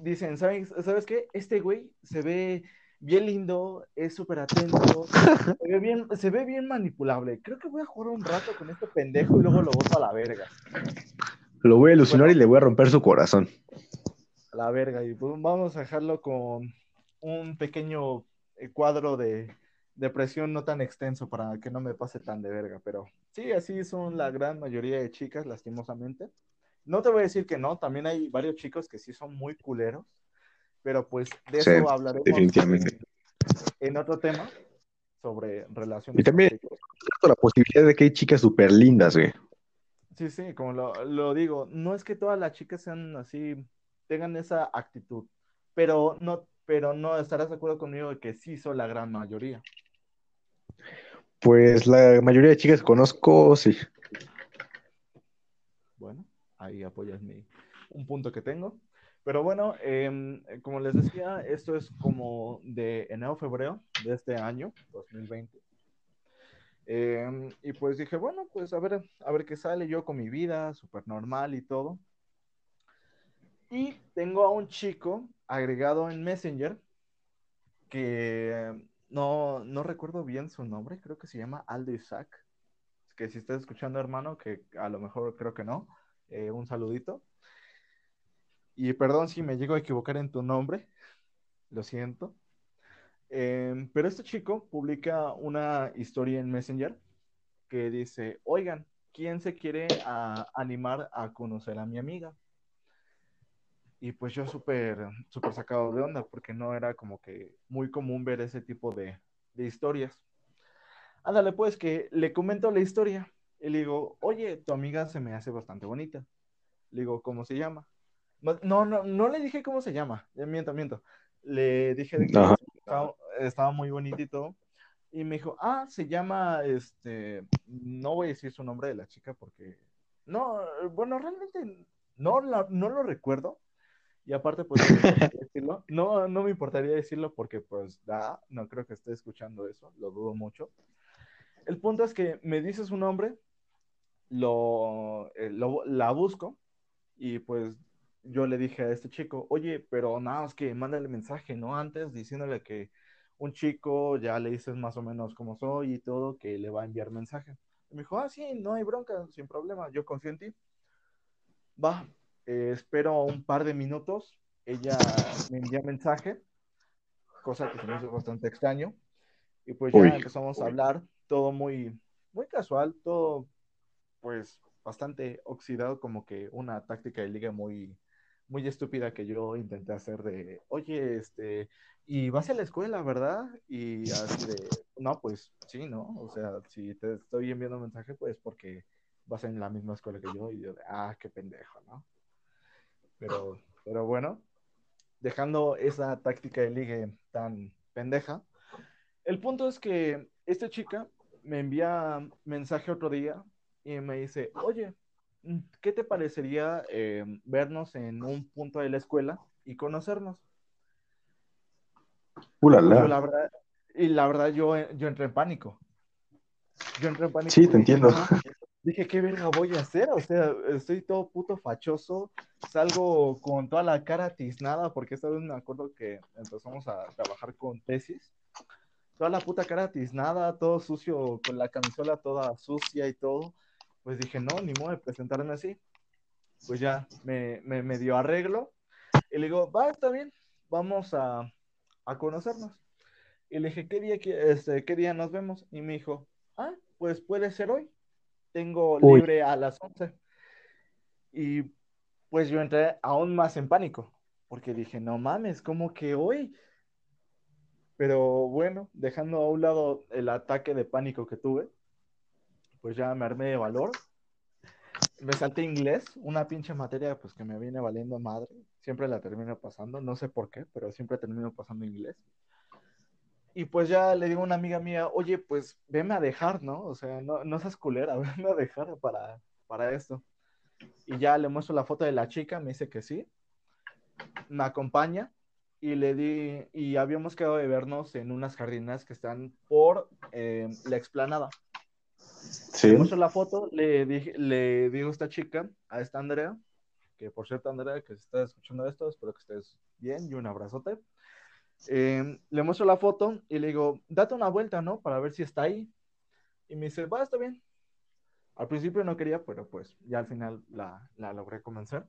S1: Dicen, ¿sabes, ¿sabes qué? Este güey se ve bien lindo, es súper atento, se ve, bien, se ve bien manipulable. Creo que voy a jugar un rato con este pendejo y luego lo boto a la verga.
S2: Lo voy a ilusionar y le voy a romper su corazón.
S1: A la verga, y pues vamos a dejarlo con un pequeño eh, cuadro de depresión no tan extenso para que no me pase tan de verga, pero sí, así son la gran mayoría de chicas, lastimosamente. No te voy a decir que no, también hay varios chicos que sí son muy culeros, pero pues de eso hablaremos
S2: definitivamente.
S1: En, otro tema sobre relaciones.
S2: Y también la posibilidad de que hay chicas súper lindas, güey.
S1: Sí, sí, como lo, digo, no es que todas las chicas sean así, tengan esa actitud, pero no, pero no estarás de acuerdo conmigo de que sí son la gran mayoría.
S2: Pues la mayoría de chicas que conozco, sí.
S1: Bueno, ahí apoyas mi, un punto que tengo. Pero bueno, em, como les decía, esto es como de enero febrero de este año, 2020. Em, y pues dije, bueno, pues a ver, a ver qué sale yo con mi vida, súper normal y todo. Y tengo a un chico agregado en Messenger que no, no recuerdo bien su nombre, creo que se llama Aldo Isaac. Que si estás escuchando, hermano, que a lo mejor creo que no, eh, un saludito. Y perdón si me llego a equivocar en tu nombre, lo siento. Em, pero este chico publica una historia en Messenger que dice, oigan, ¿quién se quiere animar a conocer a mi amiga? Y pues yo súper, súper sacado de onda, porque no era como que muy común ver ese tipo de, de historias. Ándale, pues que le comento la historia y le digo, oye, tu amiga se me hace bastante bonita. Le digo, ¿cómo se llama? No, no, no le dije cómo se llama, miento, miento. Le dije que estaba, muy bonito y todo. Y me dijo, ah, se llama, este, no voy a decir su nombre de la chica porque, no, bueno, realmente no, no lo recuerdo. Y aparte, pues, decirlo. No, no me importaría decirlo porque, pues, da, no creo que esté escuchando eso, lo dudo mucho. El punto es que me dice su nombre, lo, eh, lo la busco y pues yo le dije a este chico, oye, pero nada más que mándale mensaje, ¿no? Antes diciéndole que un chico ya le dices más o menos cómo soy y todo, que le va a enviar mensaje. Y me dijo, ah, sí, no hay bronca, sin problema, yo confío en ti. Va, eh, espero un par de minutos, ella me envía mensaje, cosa que se me hizo bastante extraño, y pues ya empezamos a hablar, todo muy, muy casual, todo pues bastante oxidado, como que una táctica de liga muy, muy estúpida que yo intenté hacer de, oye, este, y vas a la escuela, ¿verdad? Y así de, no, pues sí, ¿no? O sea, si te estoy enviando un mensaje, pues porque vas en la misma escuela que yo. Y yo, ah, qué pendejo, ¿no? Pero, pero bueno, dejando esa táctica de ligue tan pendeja, el punto es que esta chica me envía mensaje otro día y me dice, oye, ¿qué te parecería eh, vernos en un punto de la escuela y conocernos? la verdad, y la verdad yo, yo entré en pánico. Yo entré en pánico.
S2: Sí, te entiendo.
S1: Dije, ¿qué verga voy a hacer? O sea, estoy todo puto fachoso, salgo con toda la cara tiznada, porque esta vez me acuerdo que empezamos a trabajar con tesis. Toda la puta cara tiznada, todo sucio, con la camisola toda sucia y todo. Pues dije, no, ni modo de presentarme así. Pues ya me, me, dio arreglo. Y le digo, va, está bien, vamos a, a conocernos. Y le dije, ¿qué día, este, ¿qué día nos vemos? Y me dijo, ah, pues puede ser hoy tengo libre a las 11. Y pues yo entré aún más en pánico, porque dije, no mames, como que hoy? Pero bueno, dejando a un lado el ataque de pánico que tuve, pues ya me armé de valor. Me salté inglés, una pinche materia pues que me viene valiendo madre. Siempre la termino pasando, no sé por qué, pero siempre termino pasando inglés. Y pues ya le digo a una amiga mía, oye, pues veme a dejar, ¿no? O sea, no, no seas culera, veme a dejar para, para esto. Y ya le muestro la foto de la chica, me dice que sí. Me acompaña y le di, y habíamos quedado de vernos en unas jardinas que están por eh, la explanada. Sí. Le muestro la foto, le, dije, le digo a esta chica, a esta Andrea, que por cierto, Andrea, que se está escuchando esto, espero que estés bien y un abrazote. Em, le muestro la foto y le digo, date una vuelta, ¿no? Para ver si está ahí. Y me dice, va, está bien. Al principio no quería, pero pues ya al final la, la logré convencer.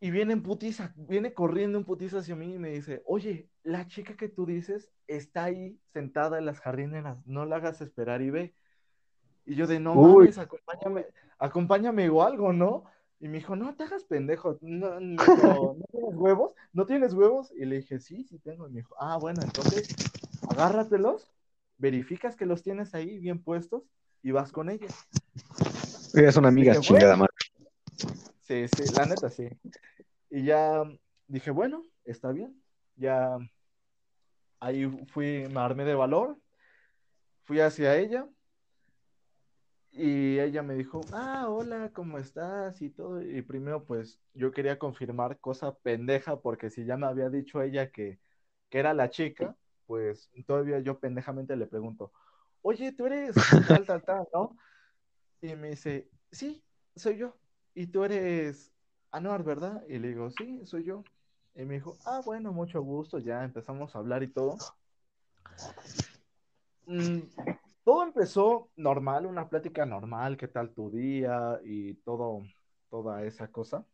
S1: Y viene en putiza, viene corriendo en putiza hacia mí y me dice, oye, la chica que tú dices está ahí sentada en las jardineras, no la hagas esperar y ve. Y yo de, no mames, acompáñame, acompáñame o algo, ¿no? Y me dijo, no te hagas pendejo, no, no, tienes huevos, no tienes huevos. Y le dije, sí, sí tengo. Y me dijo, ah, bueno, entonces agárratelos, verificas que los tienes ahí bien puestos y vas con ella.
S2: Es una amiga chingada más.
S1: Sí, sí, la neta sí. Y ya dije, bueno, está bien. Ya ahí fui, me armé de valor, fui hacia ella y ella me dijo, ah, hola, ¿cómo estás? Y todo. Y primero, pues, yo quería confirmar cosa pendeja, porque si ya me había dicho ella que, que era la chica, pues todavía yo pendejamente le pregunto, oye, tú eres tal, tal, tal, ¿no? Y me dice, sí, soy yo. Y tú eres Anuar, ¿verdad? Y le digo, sí, soy yo. Y me dijo, ah, bueno, mucho gusto, ya empezamos a hablar y todo. Mm, todo empezó normal, una plática normal, qué tal tu día y todo, toda esa cosa.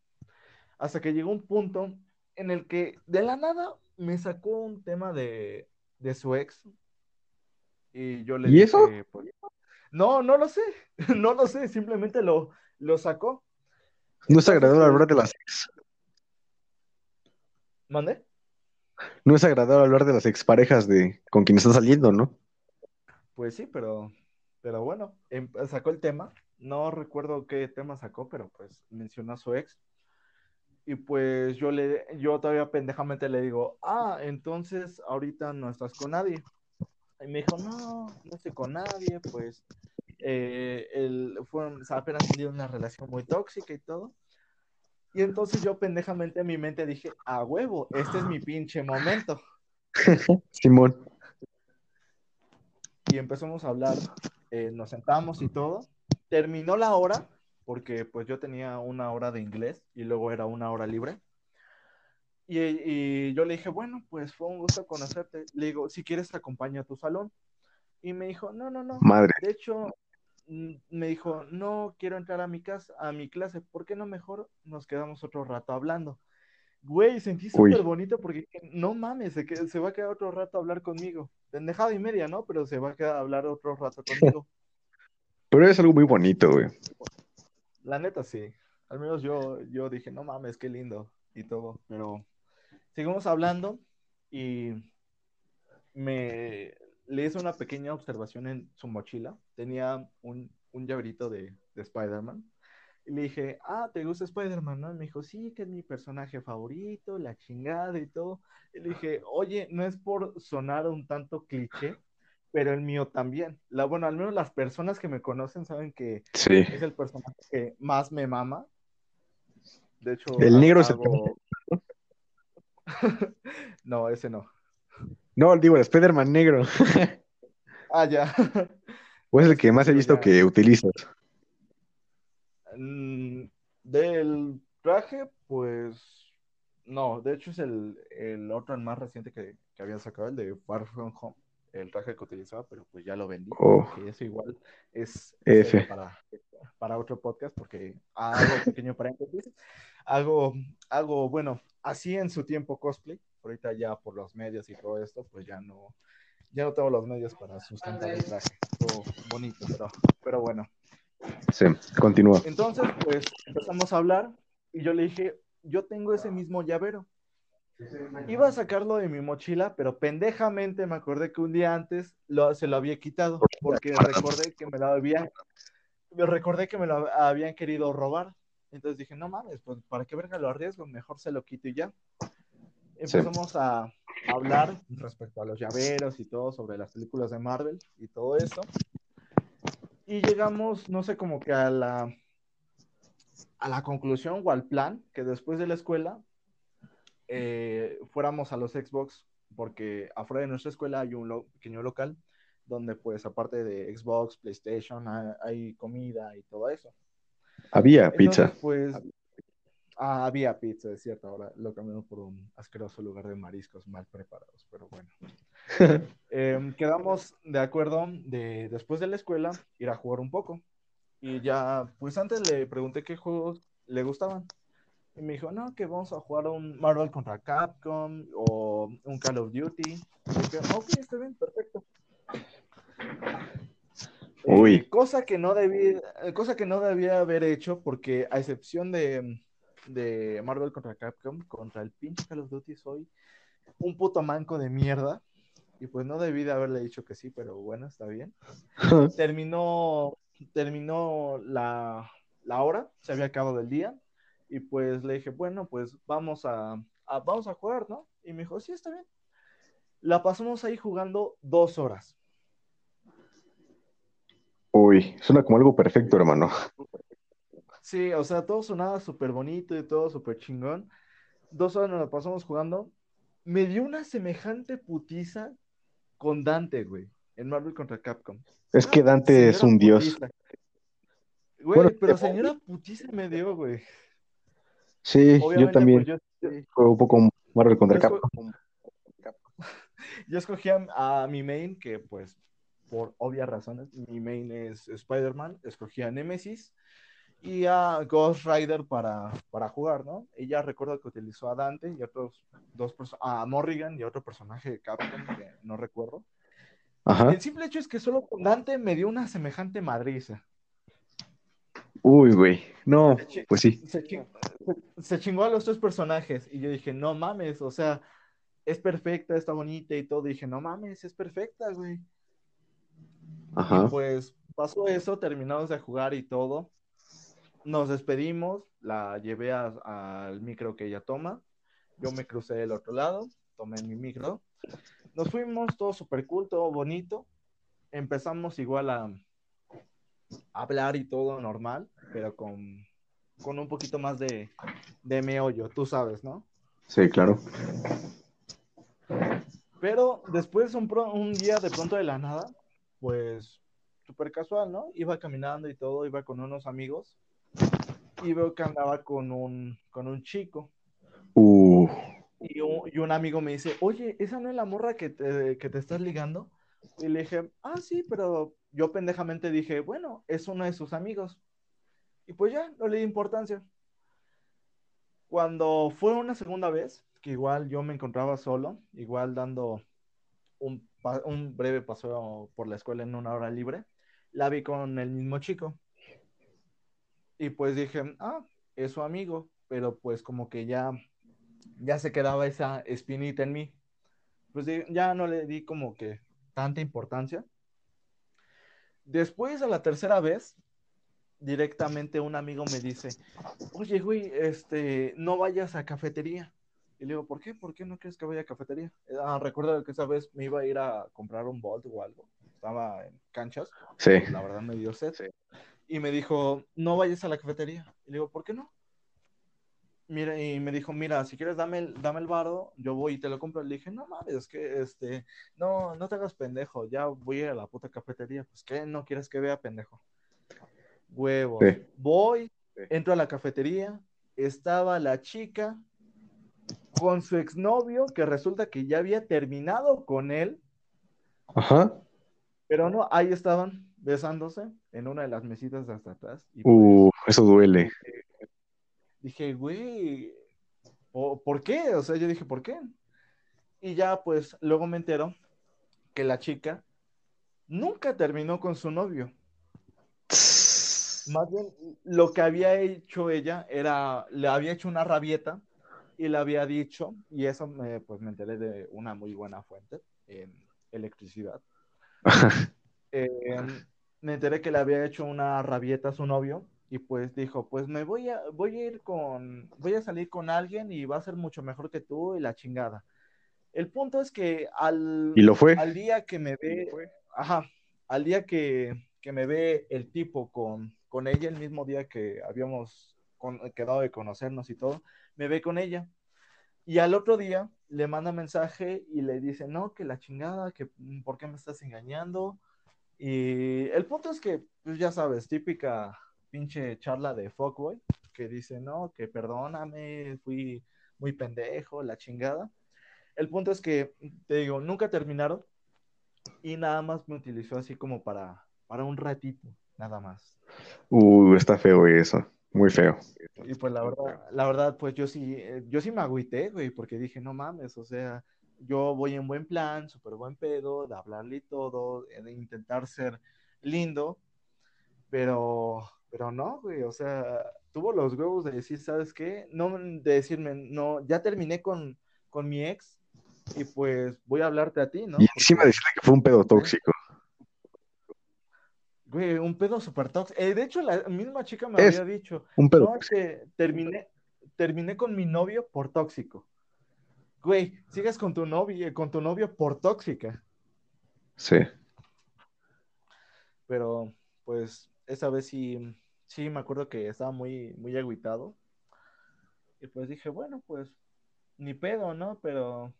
S1: Hasta que llegó un punto en el que de la nada me sacó un tema de, de su ex. Y yo le
S2: ¿Y eso?
S1: Pues, no, no lo sé, no lo sé, simplemente lo, lo sacó.
S2: No es agradable hablar de las ex.
S1: ¿Mande?
S2: No es agradable hablar de las exparejas de con quien está saliendo, ¿no?
S1: Pues sí, pero, pero bueno, em, sacó el tema. No recuerdo qué tema sacó, pero pues mencionó a su ex. Y pues yo le, yo todavía pendejamente le digo, ah, entonces ahorita no estás con nadie. Y me dijo, no, no estoy con nadie, pues eh, el, fueron, apenas tenido una relación muy tóxica y todo. Y entonces yo pendejamente en mi mente dije, a huevo, este es mi pinche momento.
S2: Simón
S1: y empezamos a hablar, eh, nos sentamos y todo. Terminó la hora, porque pues yo tenía una hora de inglés y luego era una hora libre. Y, y, yo le dije, bueno, pues fue un gusto conocerte. Le digo, si quieres, te acompaño a tu salón. Y me dijo, no, no, no.
S2: Madre.
S1: De hecho, mm, me dijo, no quiero entrar a mi casa, a mi clase. ¿Por qué no mejor nos quedamos otro rato hablando? Güey, sentí súper bonito porque no mames, se, se va a quedar otro rato a hablar conmigo. Pendejada y media, ¿no? Pero se va a quedar a hablar otro rato conmigo.
S2: Pero es algo muy bonito, güey.
S1: La neta, sí. Al menos yo, yo dije, no mames, qué lindo y todo. Pero seguimos hablando y me le hice una pequeña observación en su mochila. Tenía un, un llaverito de, de Spider-Man. Y le dije, ah, ¿te gusta Spider-Man? ¿no? Y me dijo, sí, que es mi personaje favorito, la chingada y todo. Y le dije, oye, no es por sonar un tanto cliché, pero el mío también. La, bueno, al menos las personas que me conocen saben que
S2: Sí.
S1: es el personaje que más me mama. De hecho,
S2: El negro es el
S1: hago- No, ese no.
S2: No, digo, el Spider-Man negro.
S1: Ah, ya.
S2: ¿O es el que más he visto
S1: ya.
S2: que utilizas?
S1: Mm, Del traje, pues no, de hecho es el, el otro, el más reciente que, que había sacado, el de Far From Home, el traje que utilizaba, pero pues ya lo vendí,
S2: Oh.
S1: que eso igual es, es para, para otro podcast, porque hago pequeño paréntesis, hago, hago, bueno, así en su tiempo cosplay, ahorita ya por los medios y todo esto, pues ya no, ya no tengo los medios para sustentar el traje, todo bonito, pero, pero bueno.
S2: Sí, continúa.
S1: Entonces, pues empezamos a hablar y yo le dije, yo tengo ese mismo llavero. Iba a sacarlo de mi mochila, pero pendejamente me acordé que un día antes lo- se lo había quitado, porque recordé que me lo habían, me recordé que me lo habían querido robar. Entonces dije, no mames, pues para qué verga lo arriesgo, mejor se lo quito y ya.
S2: Sí.
S1: Empezamos a hablar respecto a los llaveros y todo sobre las películas de Marvel y todo eso. Y llegamos, no sé, como que a la, a la conclusión o al plan que después de la escuela eh, fuéramos a los Xbox, porque afuera de nuestra escuela hay un lo- pequeño local donde pues aparte de Xbox, PlayStation, hay, hay comida y todo eso.
S2: Había
S1: Entonces,
S2: pizza.
S1: pues ah, había pizza, es cierto, ahora lo cambiamos por un asqueroso lugar de mariscos mal preparados, pero bueno. Em, quedamos de acuerdo de después de la escuela ir a jugar un poco. Y ya, pues antes le pregunté qué juegos le gustaban. Y me dijo, no, que vamos a jugar un Marvel contra Capcom o un Call of Duty. Y dije, ok, está bien, perfecto.
S2: Uy.
S1: Eh, cosa que no debí, eh, cosa que no debía haber hecho, porque a excepción de, de Marvel contra Capcom, contra el pinche Call of Duty soy un puto manco de mierda. Y pues no debí de haberle dicho que sí, pero bueno, está bien. Terminó, terminó la, la hora, se había acabado el día. Y pues le dije, bueno, pues vamos a, a- vamos a jugar, ¿no? Y me dijo, sí, está bien. La pasamos ahí jugando dos horas.
S2: Uy, suena como algo perfecto, hermano.
S1: Sí, o sea, todo sonaba súper bonito y todo súper chingón. Dos horas nos la pasamos jugando. Me dio una semejante putiza con Dante, güey, en Marvel contra Capcom.
S2: Es que Dante es un dios.
S1: Güey,
S2: Bueno,
S1: pero señora putiza me dio, güey.
S2: Sí, yo
S1: Obviamente,
S2: también
S1: pues, yo,
S2: juego un poco Marvel contra
S1: Yo
S2: Capcom.
S1: yo escogí a, a mi main, que pues, por obvias razones, mi main es Spider-Man. Escogí a Nemesis y a Ghost Rider para, para jugar, ¿no? Ella recuerdo que utilizó a Dante y otros dos a Morrigan y otro personaje de Capcom que no recuerdo.
S2: Ajá.
S1: El simple hecho es que solo con Dante me dio una semejante madriza.
S2: Uy, güey. No, pues sí.
S1: se, ching- se- se chingó a los tres personajes y yo dije, no mames, o sea, es perfecta, está bonita y todo. dije, no mames, es perfecta, güey.
S2: Ajá.
S1: Pues pasó eso, terminamos de jugar y todo. Nos despedimos, la llevé al micro que ella toma. Yo me crucé del otro lado, tomé mi micro. Nos fuimos, todo súper cool, todo bonito. Empezamos igual a hablar y todo normal, pero con, con un poquito más de, de meollo, tú sabes, ¿no?
S2: Sí, claro.
S1: Pero después un, pro- un día de pronto de la nada, pues súper casual, ¿no? Iba caminando y todo, iba con unos amigos y veo que andaba con un, con un chico
S2: Uh,
S1: y un, y un amigo me dice, oye, ¿esa no es la morra que te, que te estás ligando? Y le dije, ah, sí, pero yo pendejamente dije, bueno, es uno de sus amigos. Y pues ya, no le di importancia. Cuando fue una segunda vez, que igual yo me encontraba solo, igual dando un, un breve paseo por la escuela en una hora libre, la vi con el mismo chico. Y pues dije, ah, es su amigo, pero pues como que ya, ya se quedaba esa espinita en mí. Pues ya no le di como que tanta importancia. Después, a la tercera vez, directamente un amigo me dice, oye, güey, este, no vayas a cafetería. Y le digo, ¿por qué? ¿Por qué no quieres que vaya a cafetería? Ah, recuerdo que esa vez me iba a ir a comprar un bolt o algo. Estaba en canchas.
S2: Sí.
S1: La verdad me dio sed. Y me dijo, no vayas a la cafetería. Y le digo, ¿por qué no? Mira, y me dijo, mira, si quieres dame el, dame el bardo, yo voy y te lo compro. Le dije, no mames, es que, este, no, no te hagas pendejo, ya voy a, la puta cafetería. Pues, ¿qué? ¿No quieres que vea pendejo? Huevos.
S2: Sí.
S1: Voy, entro a la cafetería, estaba la chica con su exnovio, que resulta que ya había terminado con él,
S2: Ajá.
S1: pero no, ahí estaban besándose en una de las mesitas de hasta atrás. Y pues,
S2: Uh, eso duele.
S1: dije, güey, ¿po- ¿por qué? O sea, yo dije, ¿por qué? Y ya, pues, luego me entero que la chica nunca terminó con su novio. Más bien, lo que había hecho ella era, le había hecho una rabieta y le había dicho, y eso me, pues me enteré de una muy buena fuente en electricidad. Eh, me enteré que le había hecho una rabieta a su novio y pues dijo, pues me voy a, voy a ir con, voy a salir con alguien y va a ser mucho mejor que tú y la chingada. El punto es que al,
S2: Y lo fue.
S1: al día que me ve, ajá, al día que, que me ve el tipo con, con ella, el mismo día que habíamos con- quedado de conocernos y todo, me ve con ella. Y al otro día le manda mensaje y le dice, no, que la chingada, que mm, por qué me estás engañando. Y el punto es que, pues ya sabes, típica pinche charla de fuckboy, que dice, no, que perdóname, fui muy pendejo, la chingada. El punto es que, te digo, nunca terminaron y nada más me utilizó así como para, para un ratito, nada más.
S2: Uh, está feo eso. Muy feo.
S1: Y pues la verdad, la verdad, pues yo sí, eh, yo sí me agüité, güey, porque dije, no mames, o sea, yo voy en buen plan, súper buen pedo, de hablarle y todo, eh, de intentar ser lindo, pero, pero no, güey, o sea, tuvo los huevos de decir, ¿sabes qué? No, de decirme, no, ya terminé con, con mi ex y pues voy a hablarte a ti, ¿no?
S2: Y encima
S1: Porque,
S2: decirle que fue un pedo tóxico.
S1: güey, un pedo súper tóxico. Eh, de hecho, la misma chica me
S2: Es
S1: había dicho,
S2: un pedo
S1: No, que terminé, terminé con mi novio por tóxico. Güey, sigues con tu novio, con tu novio por tóxica.
S2: Sí.
S1: Pero, pues, esa vez sí, sí me acuerdo que estaba muy, muy agüitado. Y pues dije, bueno, pues, ni pedo, ¿no? Pero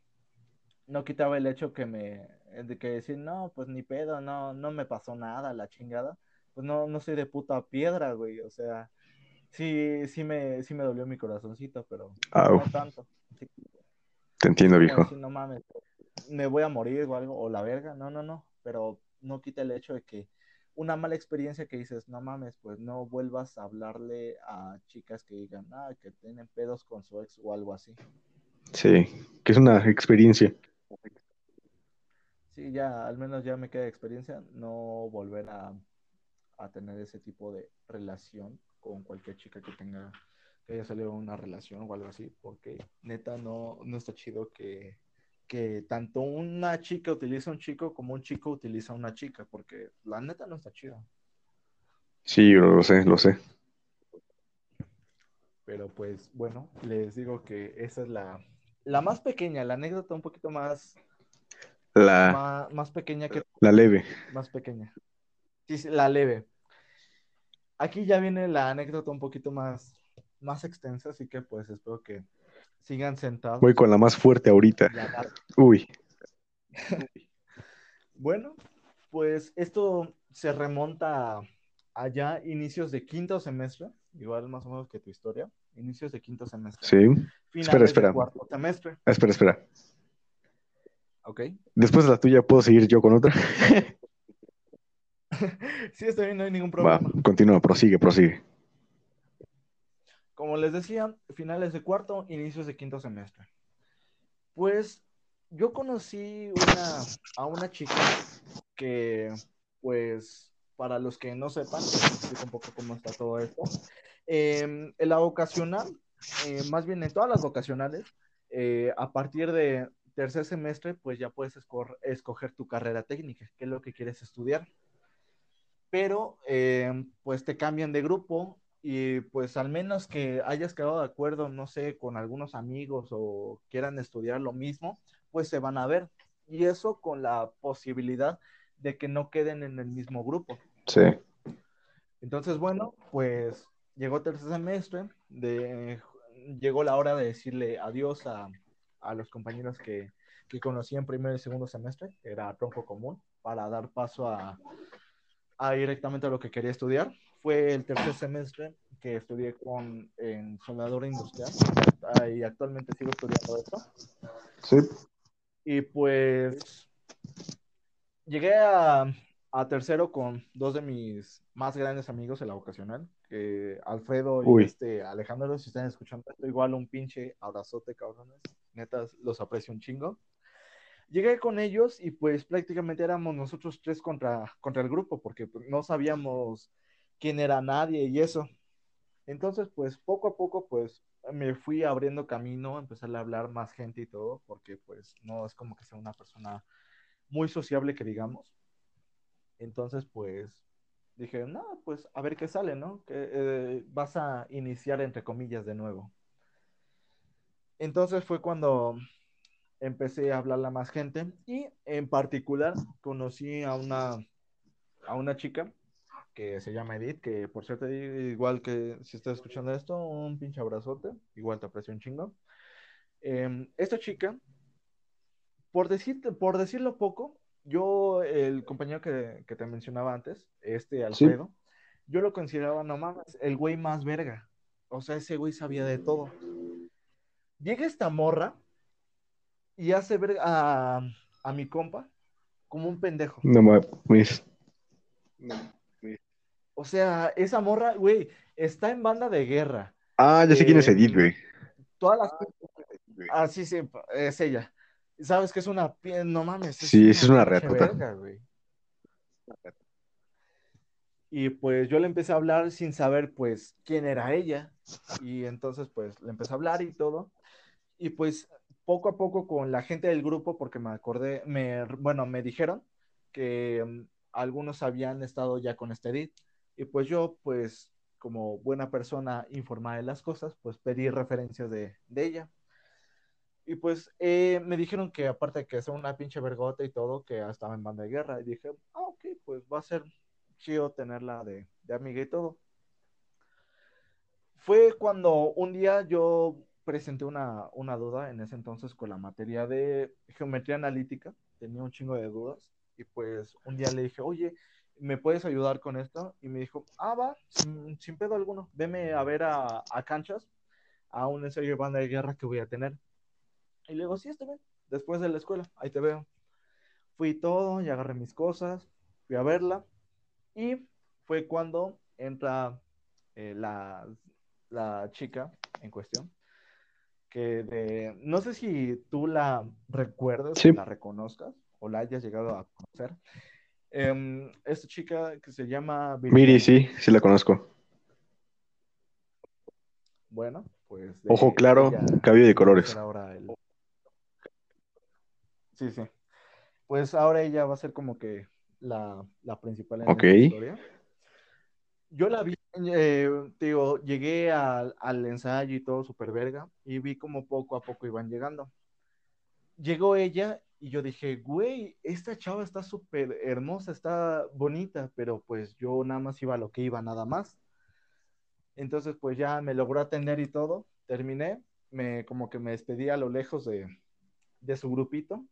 S1: no quitaba el hecho que me, de que decir, no, pues ni pedo, no, no me pasó nada, la chingada. Pues no, no soy de puta piedra, güey. O sea, sí, sí me, sí me dolió mi corazoncito, pero
S2: Au,
S1: no tanto. Sí,
S2: te entiendo, viejo.
S1: decir, no mames, me voy a morir o algo, o la verga, no, no, no, pero no quita el hecho de que una mala experiencia que dices, no mames, pues no vuelvas a hablarle a chicas que digan, ah, que tienen pedos con su ex o algo así.
S2: Sí, que es una experiencia.
S1: Sí, ya, al menos ya me queda experiencia, no volver a, a tener ese tipo de relación con cualquier chica que tenga, que haya salido una relación o algo así, porque neta no, no está chido que, que tanto una chica utiliza a un chico como un chico utiliza a una chica, porque la neta no está chido.
S2: Sí, lo sé, lo sé.
S1: Pero pues bueno, les digo que esa es la, la más pequeña, la anécdota un poquito más,
S2: La,
S1: más, más pequeña que
S2: la leve.
S1: más pequeña. Sí, sí, la leve. Aquí ya viene la anécdota un poquito más, más extensa, así que pues espero que sigan sentados.
S2: Voy con la más fuerte ahorita. Uy,
S1: Bueno, pues esto se remonta a allá inicios de quinto semestre, igual más o menos que tu historia, inicios de quinto semestre,
S2: sí. Espera, espera.
S1: de cuarto semestre,
S2: espera, espera.
S1: ¿ok?
S2: Después de la tuya, ¿puedo seguir yo con otra?
S1: Sí, está bien, no hay ningún
S2: Va,
S1: problema.
S2: continúa, prosigue, prosigue.
S1: Como les decía, finales de cuarto, inicios de quinto semestre. Pues yo conocí a una chica que, pues, para los que no sepan, explico un poco cómo está todo esto. Eh, en la vocacional, eh, más bien en todas las vocacionales, eh, a partir de tercer semestre, pues ya puedes esco- escoger tu carrera técnica, qué es lo que quieres estudiar. pero eh, pues te cambian de grupo y pues al menos que hayas quedado de acuerdo, no sé, con algunos amigos o quieran estudiar lo mismo, pues se van a ver. Y eso con la posibilidad de que no queden en el mismo grupo.
S2: Sí.
S1: Entonces, bueno, pues llegó tercer semestre, de, llegó la hora de decirle adiós a, a los compañeros que, que, conocí en primer y segundo semestre, que era tronco común, para dar paso a, a, directamente a lo que quería estudiar. Fue el tercer semestre que estudié con, en soldadura industrial y actualmente sigo estudiando eso.
S2: Sí.
S1: Y pues llegué a, a tercero con dos de mis más grandes amigos en la vocacional, que Alfredo y
S2: Uy.
S1: este Alejandro, si están escuchando esto, igual un pinche abrazote, cabrones. Netas, los aprecio un chingo. Llegué con ellos y pues prácticamente éramos nosotros tres contra, contra el grupo, porque pues, no sabíamos quién era nadie y eso. Entonces, pues poco a poco, pues me fui abriendo camino, empecé a hablar más gente y todo, porque pues no es como que sea una persona muy sociable que digamos. Entonces, pues dije, no, pues a ver qué sale, ¿no? Que eh, vas a iniciar entre comillas de nuevo. Entonces fue cuando empecé a hablarle a más gente y en particular conocí a una, a una chica que se llama Edith, que por cierto, igual que si estás escuchando esto, un pinche abrazote, igual te aprecio un chingo. Eh, esta chica, por, decirte, por decirlo poco, yo, el compañero que, que, te mencionaba antes, este Alfredo, sí. yo lo consideraba, no mames, el güey más verga. O sea, ese güey sabía de todo. Llega esta morra y hace ver a, a mi compa como un pendejo.
S2: No mames.
S1: No, o sea, esa morra, güey, está en banda de guerra.
S2: Ah, ya sé eh, quién es Edith, güey.
S1: Todas las. Ah, sí, sí, es ella. Sabes que es una. No mames.
S2: Es sí, una es una retota.
S1: güey. Y pues yo le empecé a hablar sin saber, pues, quién era ella. Y entonces, pues, le empecé a hablar y todo. Y pues, poco a poco con la gente del grupo, porque me acordé, me, bueno, me dijeron que um, algunos habían estado ya con este Edith. Y pues yo, pues, como buena persona informada de las cosas, pues pedí referencias de, de ella. Y pues eh, me dijeron que aparte de que es una pinche vergota y todo, que estaba en banda de guerra. Y dije, ah, ok, pues va a ser chido tenerla de, de amiga y todo. Fue cuando un día yo presenté una, una duda en ese entonces con la materia de geometría analítica. Tenía un chingo de dudas. Y pues un día le dije, oye, ¿me puedes ayudar con esto? Y me dijo, ah, va, sin, sin pedo alguno, veme a ver a, a, canchas, a un ensayo de banda de guerra que voy a tener. Y le digo, sí, está bien, después de la escuela, ahí te veo. Fui todo y agarré mis cosas, fui a verla, y fue cuando entra eh, la, la chica en cuestión, que de, no sé si tú la recuerdas,
S2: sí.
S1: la reconozcas, o la hayas llegado a conocer. Um, esta chica que se llama
S2: Miri, sí, sí la conozco.
S1: Bueno, pues.
S2: De, Ojo claro, ella, cabello de colores.
S1: Ahora el... Sí, sí. Pues ahora ella va a ser como que la, la principal en
S2: okay.
S1: la historia. Yo la vi, eh, digo, llegué al, al ensayo y todo súper verga y vi como poco a poco iban llegando. Llegó ella y yo dije, güey, esta chava está súper hermosa, está bonita, pero pues yo nada más iba a lo que iba, nada más. Entonces, pues ya me logró atender y todo, terminé, me como que me despedí a lo lejos de, de su grupito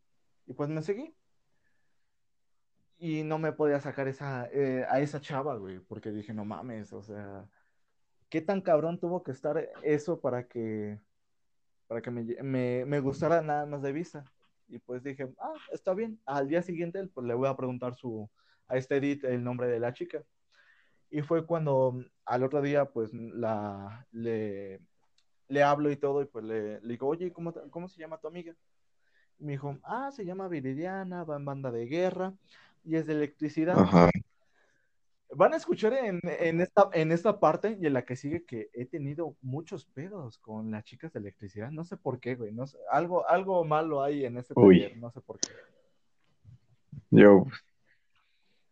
S1: y pues me seguí. Y no me podía sacar esa, eh, a esa chava, güey, porque dije, no mames, o sea, ¿qué tan cabrón tuvo que estar eso para que, para que me, me, me gustara nada más de vista? Y pues dije, ah, está bien. Al día siguiente, pues le voy a preguntar su, a este Edith el nombre de la chica. Y fue cuando al otro día, pues la, le, le hablo y todo, y pues le, le digo, oye, ¿cómo, ¿cómo se llama tu amiga? Y me dijo, ah, se llama Viridiana, va en banda de guerra y es de electricidad.
S2: Ajá.
S1: Van a escuchar en, en, esta, en esta parte y en la que sigue que he tenido muchos pedos con las chicas de electricidad. No sé por qué, güey. No sé, algo, algo malo hay en ese taller. No sé por qué.
S2: Yo.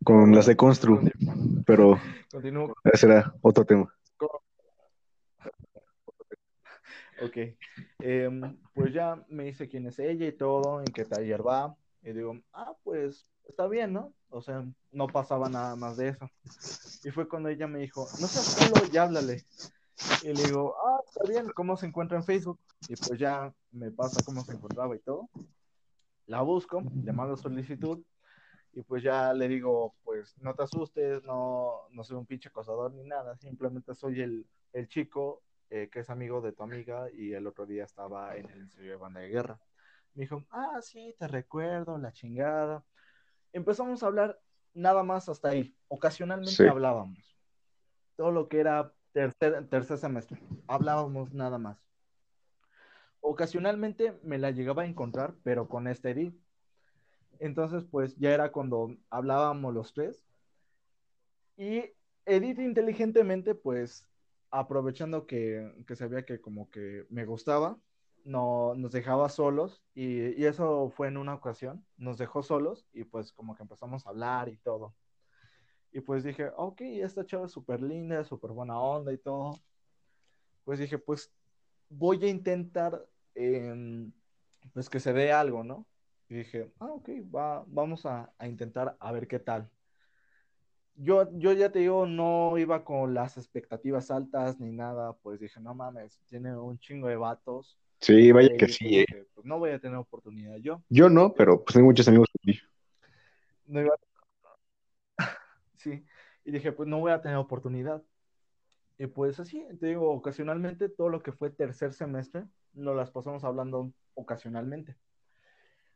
S2: con las de Constru, pero
S1: Continúo.
S2: ese era otro tema.
S1: Ok. Em, pues ya me dice quién es ella y todo, en qué taller va. Y digo, ah, pues está bien, ¿no? O sea, no pasaba nada más de eso. Y fue cuando ella me dijo, no seas solo, ya háblale. Y le digo, ah, está bien, ¿cómo se encuentra en Facebook? Y pues ya me pasa cómo se encontraba y todo. La busco, le mando solicitud. Y pues ya le digo, pues no te asustes, no, no soy un pinche acosador ni nada, simplemente soy el, el chico eh, que es amigo de tu amiga y el otro día estaba en el ensayo de banda de guerra. Me dijo, ah, sí, te recuerdo, la chingada. Empezamos a hablar nada más hasta ahí. Ocasionalmente
S2: Sí.
S1: hablábamos. Todo lo que era tercer, tercer semestre. Hablábamos nada más. Ocasionalmente me la llegaba a encontrar, pero con este Edith. Entonces, pues ya era cuando hablábamos los tres. Y Edith inteligentemente, pues aprovechando que, que sabía que como que me gustaba, no, nos dejaba solos y, eso fue en una ocasión, nos dejó solos y pues como que empezamos a hablar y todo. Y pues dije, ok, esta chava es súper linda, súper buena onda y todo. Pues dije, pues voy a intentar em, pues que se dé algo, ¿no? Y dije, ah, ok, va, vamos a, a intentar a ver qué tal. Yo, yo ya te digo, no iba con las expectativas altas ni nada, pues dije, no mames, tiene un chingo de vatos.
S2: Sí, vaya
S1: Eh,
S2: que
S1: yo
S2: sí, eh.
S1: que, pues, no voy a tener oportunidad yo.
S2: Yo no, pero pues tengo muchos amigos que.
S1: No iba Sí, y dije, pues no voy a tener oportunidad. Y pues así, te digo, ocasionalmente todo lo que fue tercer semestre, nos las pasamos hablando ocasionalmente.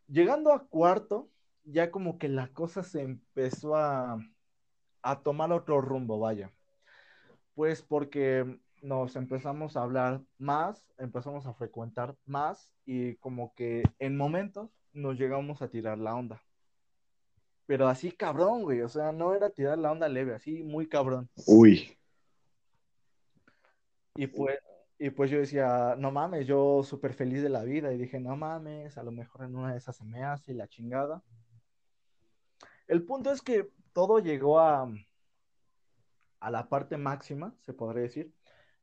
S1: Llegando a cuarto, ya como que la cosa se empezó a, a tomar otro rumbo, vaya. Pues porque nos empezamos a hablar más, empezamos a frecuentar más y como que en momentos nos llegamos a tirar la onda. Pero así cabrón, güey, o sea, no era tirar la onda leve, así muy cabrón.
S2: Uy,
S1: Y pues, y pues yo decía, no mames, yo súper feliz de la vida. Y dije, no mames, a lo mejor en una de esas se me hace y la chingada. El punto es que todo llegó a, a la parte máxima, se podría decir,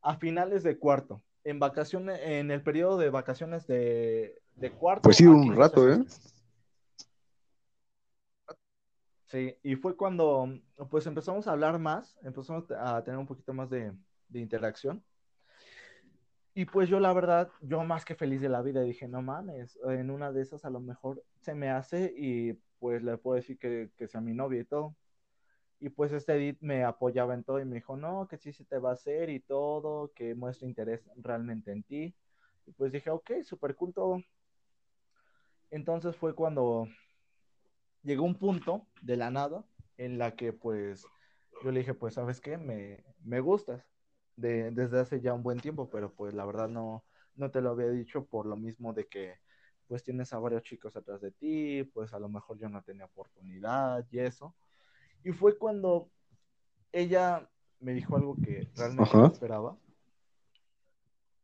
S1: a finales de cuarto. En vacaciones, en el periodo de vacaciones de, de cuarto.
S2: pues sí, un rato, ¿eh?
S1: Sí, y fue cuando pues empezamos a hablar más, empezamos a tener un poquito más de, de interacción. Y pues yo la verdad, yo más que feliz de la vida, dije, no mames, en una de esas a lo mejor se me hace y pues le puedo decir que, que sea mi novia y todo. Y pues este Edith me apoyaba en todo y me dijo, no, que sí se te va a hacer y todo, que muestre interés realmente en ti. Y pues dije, ok, súper cool todo. Entonces fue cuando llegó un punto de la nada en la que pues yo le dije, pues, ¿sabes qué? Me, me gustas de, desde hace ya un buen tiempo, pero pues la verdad no, no te lo había dicho por lo mismo de que pues tienes a varios chicos atrás de ti, pues a lo mejor yo no tenía oportunidad y eso. Y fue cuando ella me dijo algo que realmente
S2: Ajá.
S1: no esperaba.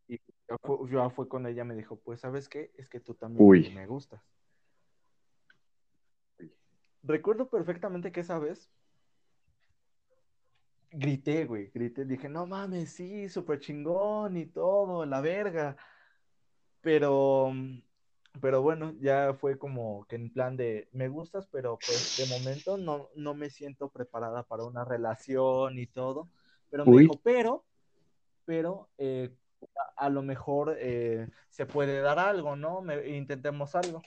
S1: Y ya fue, ya fue cuando ella me dijo, pues, ¿sabes qué? Es que tú también
S2: Uy.
S1: me gustas. Recuerdo perfectamente que esa vez grité, güey, grité, dije, no mames, sí, súper chingón y todo, la verga. Pero, pero bueno, ya fue como que en plan de, me gustas, pero pues de momento no, no me siento preparada para una relación y todo. Pero me
S2: Uy.
S1: dijo, pero, pero eh, a, a lo mejor eh, se puede dar algo, ¿no? Me- intentemos algo.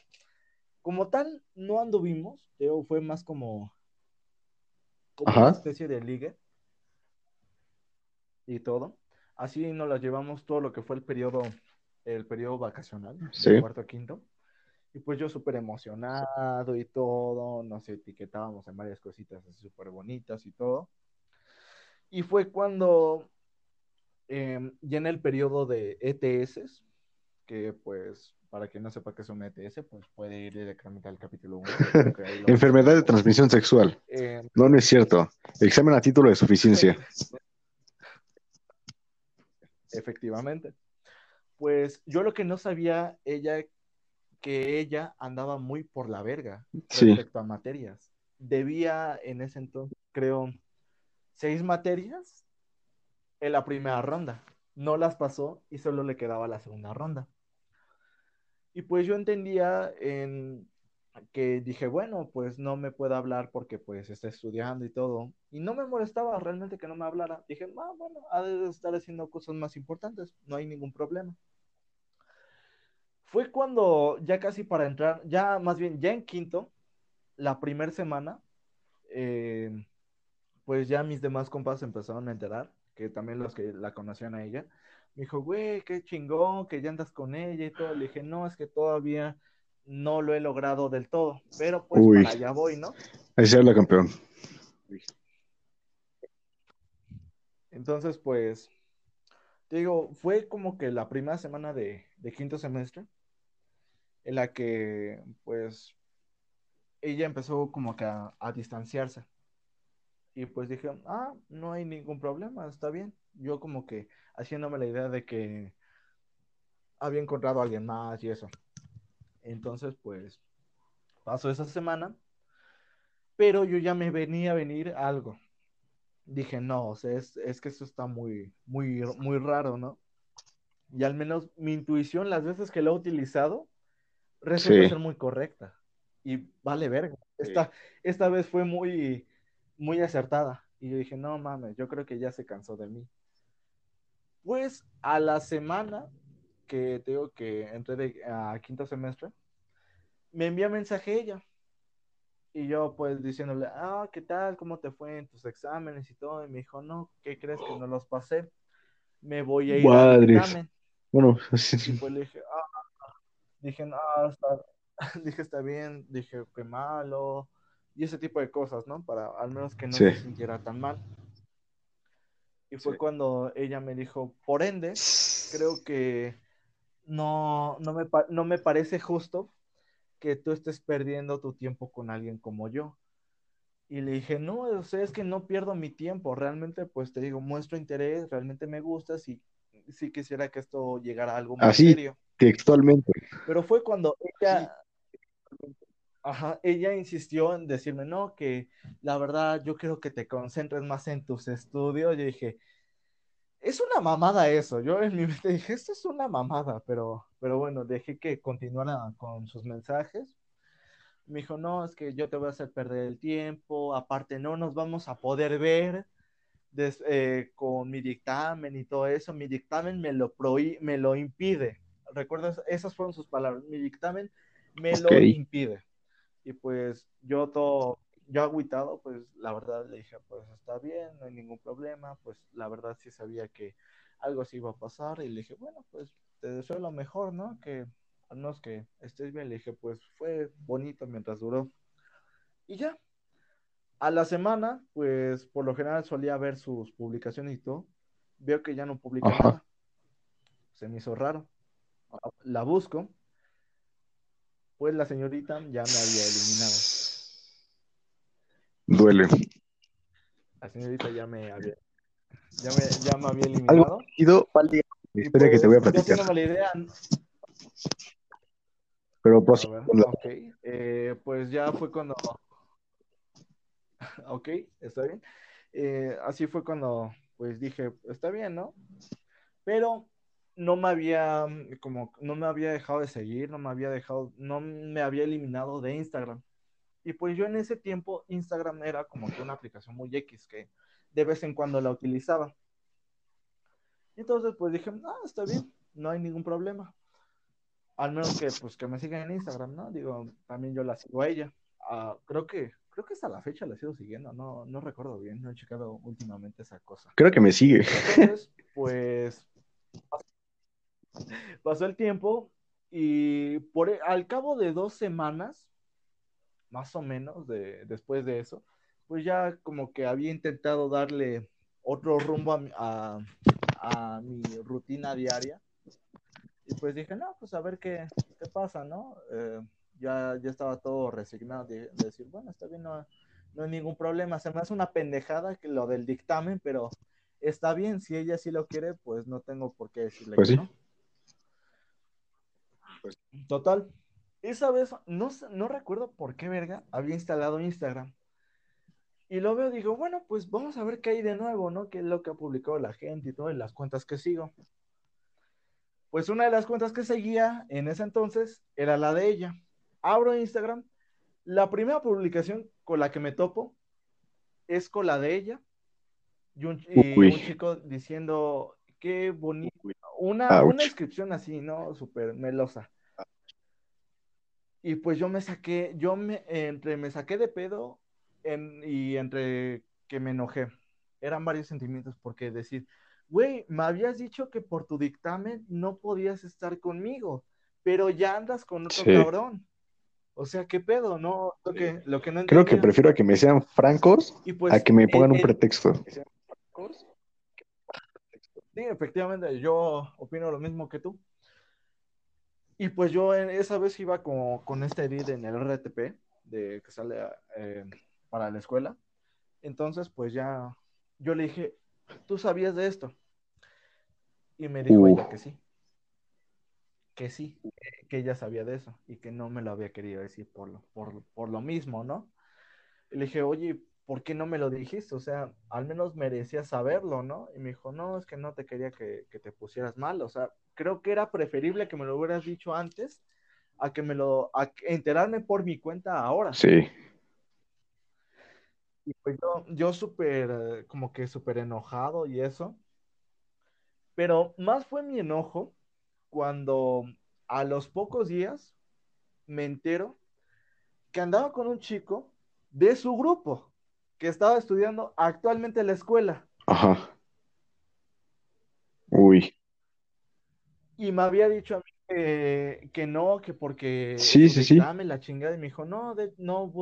S1: Como tal, no anduvimos, pero fue más como, como
S2: Ajá.
S1: una especie de ligue y todo. Así nos las llevamos todo lo que fue el periodo, el periodo vacacional,
S2: Sí.
S1: de cuarto a quinto. Y pues yo súper emocionado y todo, nos etiquetábamos en varias cositas súper bonitas y todo. Y fue cuando eh, ya en el periodo de ETS, que pues para quien no sepa qué es un ETS, pues puede ir directamente al capítulo 1.
S2: Enfermedad de transmisión sexual.
S1: Eh,
S2: No, no es cierto. Examen a título de suficiencia.
S1: Efectivamente. Pues yo lo que no sabía, ella, que ella andaba muy por la verga
S2: Sí.
S1: respecto a materias. debía en ese entonces, creo, seis materias en la primera ronda. No las pasó y solo le quedaba la segunda ronda. Y pues yo entendía en que dije, bueno, pues no me puedo hablar porque pues está estudiando y todo. Y no me molestaba realmente que no me hablara. Dije, ah, bueno, ha de estar haciendo cosas más importantes, no hay ningún problema. Fue cuando ya casi para entrar, ya más bien, ya en quinto, la primera semana, eh, pues ya mis demás compas empezaron a enterar, que también los que la conocían a ella. Me dijo, güey, qué chingón, que ya andas con ella y todo. Le dije, no, es que todavía no lo he logrado del todo, pero pues para allá voy, ¿no?
S2: Ahí se habla campeón.
S1: Entonces, pues, te digo, fue como que la primera semana de, de quinto semestre en la que pues ella empezó como que a, distanciarse. Y pues dije, ah, no hay ningún problema, está bien. Yo como que haciéndome la idea de que había encontrado a alguien más y eso. Entonces, pues, pasó esa semana, pero yo ya me venía a venir algo. Dije, no, o sea, es, es que eso está muy, muy, muy raro, ¿no? Y al menos mi intuición, las veces que lo he utilizado, resulta ser muy correcta. Y vale verga. Esta, esta vez fue muy, muy acertada. Y yo dije, no mames, yo creo que ya se cansó de mí. Pues a la semana que tengo que entré a quinto semestre, me envía mensaje ella. Y yo pues diciéndole, ah, ¿qué tal? ¿Cómo te fue en tus exámenes y todo? Y me dijo, no, ¿qué crees que no los pasé? Me voy a ir al examen.
S2: Bueno,
S1: Y pues le dije, ah, dije, no, está, dije, está bien, dije, qué malo, y ese tipo de cosas, ¿no? Para al menos que no se sintiera tan mal. Y fue cuando ella me dijo, por ende, creo que no, no, me, no me parece justo que tú estés perdiendo tu tiempo con alguien como yo. Y le dije, no, o sea, es que no pierdo mi tiempo, realmente, pues te digo, muestro interés, realmente me gusta, si, si quisiera que esto llegara a algo más
S2: Así, serio. Textualmente.
S1: Pero fue cuando ella, ajá, ella insistió en decirme, no, que la verdad yo quiero que te concentres más en tus estudios. Yo dije, es una mamada eso. Yo en mi mente dije, esto es una mamada, pero, pero bueno, dejé que continuara con sus mensajes. Me dijo, no, es que yo te voy a hacer perder el tiempo, aparte no nos vamos a poder ver eh, con mi dictamen y todo eso. Mi dictamen me lo, me lo impide. ¿Recuerdas? Esas fueron sus palabras. Mi dictamen me lo impide. Y pues yo todo, yo agüitado, pues la verdad le dije, pues está bien, no hay ningún problema, pues la verdad sí sabía que algo se iba a pasar y le dije, bueno, pues te deseo lo mejor, ¿no? Que al menos que estés bien, le dije, pues fue bonito mientras duró. Y ya, a la semana, pues por lo general solía ver sus publicaciones y todo, veo que ya no publica nada, se me hizo raro, la busco pues la señorita ya me había eliminado.
S2: Duele.
S1: La señorita ya me había, ya me, ya me había eliminado.
S2: Algo historia que te voy a pues, platicar.
S1: la idea.
S2: Pero pues,
S1: ok, eh, pues ya fue cuando. ok, está bien. Eh, así fue cuando, pues dije, está bien, ¿no? Pero no me había, mm, como, no me había dejado de seguir, no me había dejado, no me había eliminado de Instagram. Y pues yo en ese tiempo Instagram era como que una aplicación muy X que de vez en cuando la utilizaba. Entonces pues dije, no, está bien, no hay ningún problema. Al menos que pues que me sigan en Instagram, ¿no? Digo, también yo la sigo a ella. Ah, creo que creo que hasta la fecha la sigo siguiendo, no, no recuerdo bien, no he checado últimamente esa cosa.
S2: Creo que me sigue.
S1: Entonces, pues Pasó el tiempo y por, e, al cabo de dos semanas, más o menos, de, después de eso, pues ya como que había intentado darle otro rumbo a, mi rutina diaria. Y pues dije, no, pues a ver qué, qué pasa, ¿no? Eh, ya, ya estaba todo resignado de, decir, bueno, está bien, no, no hay ningún problema. Se me hace una pendejada que lo del dictamen, pero está bien, si ella sí lo quiere, pues no tengo por qué decirle
S2: pues
S1: que no. Total. Esa vez, no, no recuerdo por qué verga había instalado Instagram. Y lo veo, digo, bueno, pues vamos a ver qué hay de nuevo, ¿no? ¿Qué es lo que ha publicado la gente y todo, en las cuentas que sigo? Pues una de las cuentas que seguía en ese entonces era la de ella. Abro Instagram. La primera publicación con la que me topo es con la de ella. Y un, y un chico diciendo, qué bonito. Una, una inscripción así, ¿no? Súper melosa. Y pues yo me saqué, yo me, entre me saqué de pedo y entre que me enojé. Eran varios sentimientos porque decir, güey, me habías dicho que por tu dictamen no podías estar conmigo, pero ya andas con otro cabrón. O sea, ¿qué pedo? No, lo que, lo que no
S2: Creo que prefiero a que me sean francos pues, a que me pongan un pretexto.
S1: Sí, efectivamente, yo opino lo mismo que tú. Y pues yo en esa vez iba con, con este edit en el RTP, de que sale eh, para la escuela. Entonces, pues ya, yo le dije, ¿tú sabías de esto? Y me dijo ella que sí. Que sí, que ella sabía de eso y que no me lo había querido decir por lo, por, por lo mismo, ¿no? Y le dije, oye, ¿por qué no me lo dijiste? O sea, al menos merecía saberlo, ¿no? Y me dijo, no, es que no te quería que, que te pusieras mal, o sea, creo que era preferible que me lo hubieras dicho antes a que me lo, a enterarme por mi cuenta ahora.
S2: Sí.
S1: Y pues yo, yo súper, eh, como que súper enojado y eso. Pero más fue mi enojo cuando a los pocos días me entero que andaba con un chico de su grupo que estaba estudiando actualmente en la escuela.
S2: Ajá. Uy
S1: y me había dicho a mí que, no, que porque
S2: sí, sí, sí.
S1: la chingada y me dijo, no, no,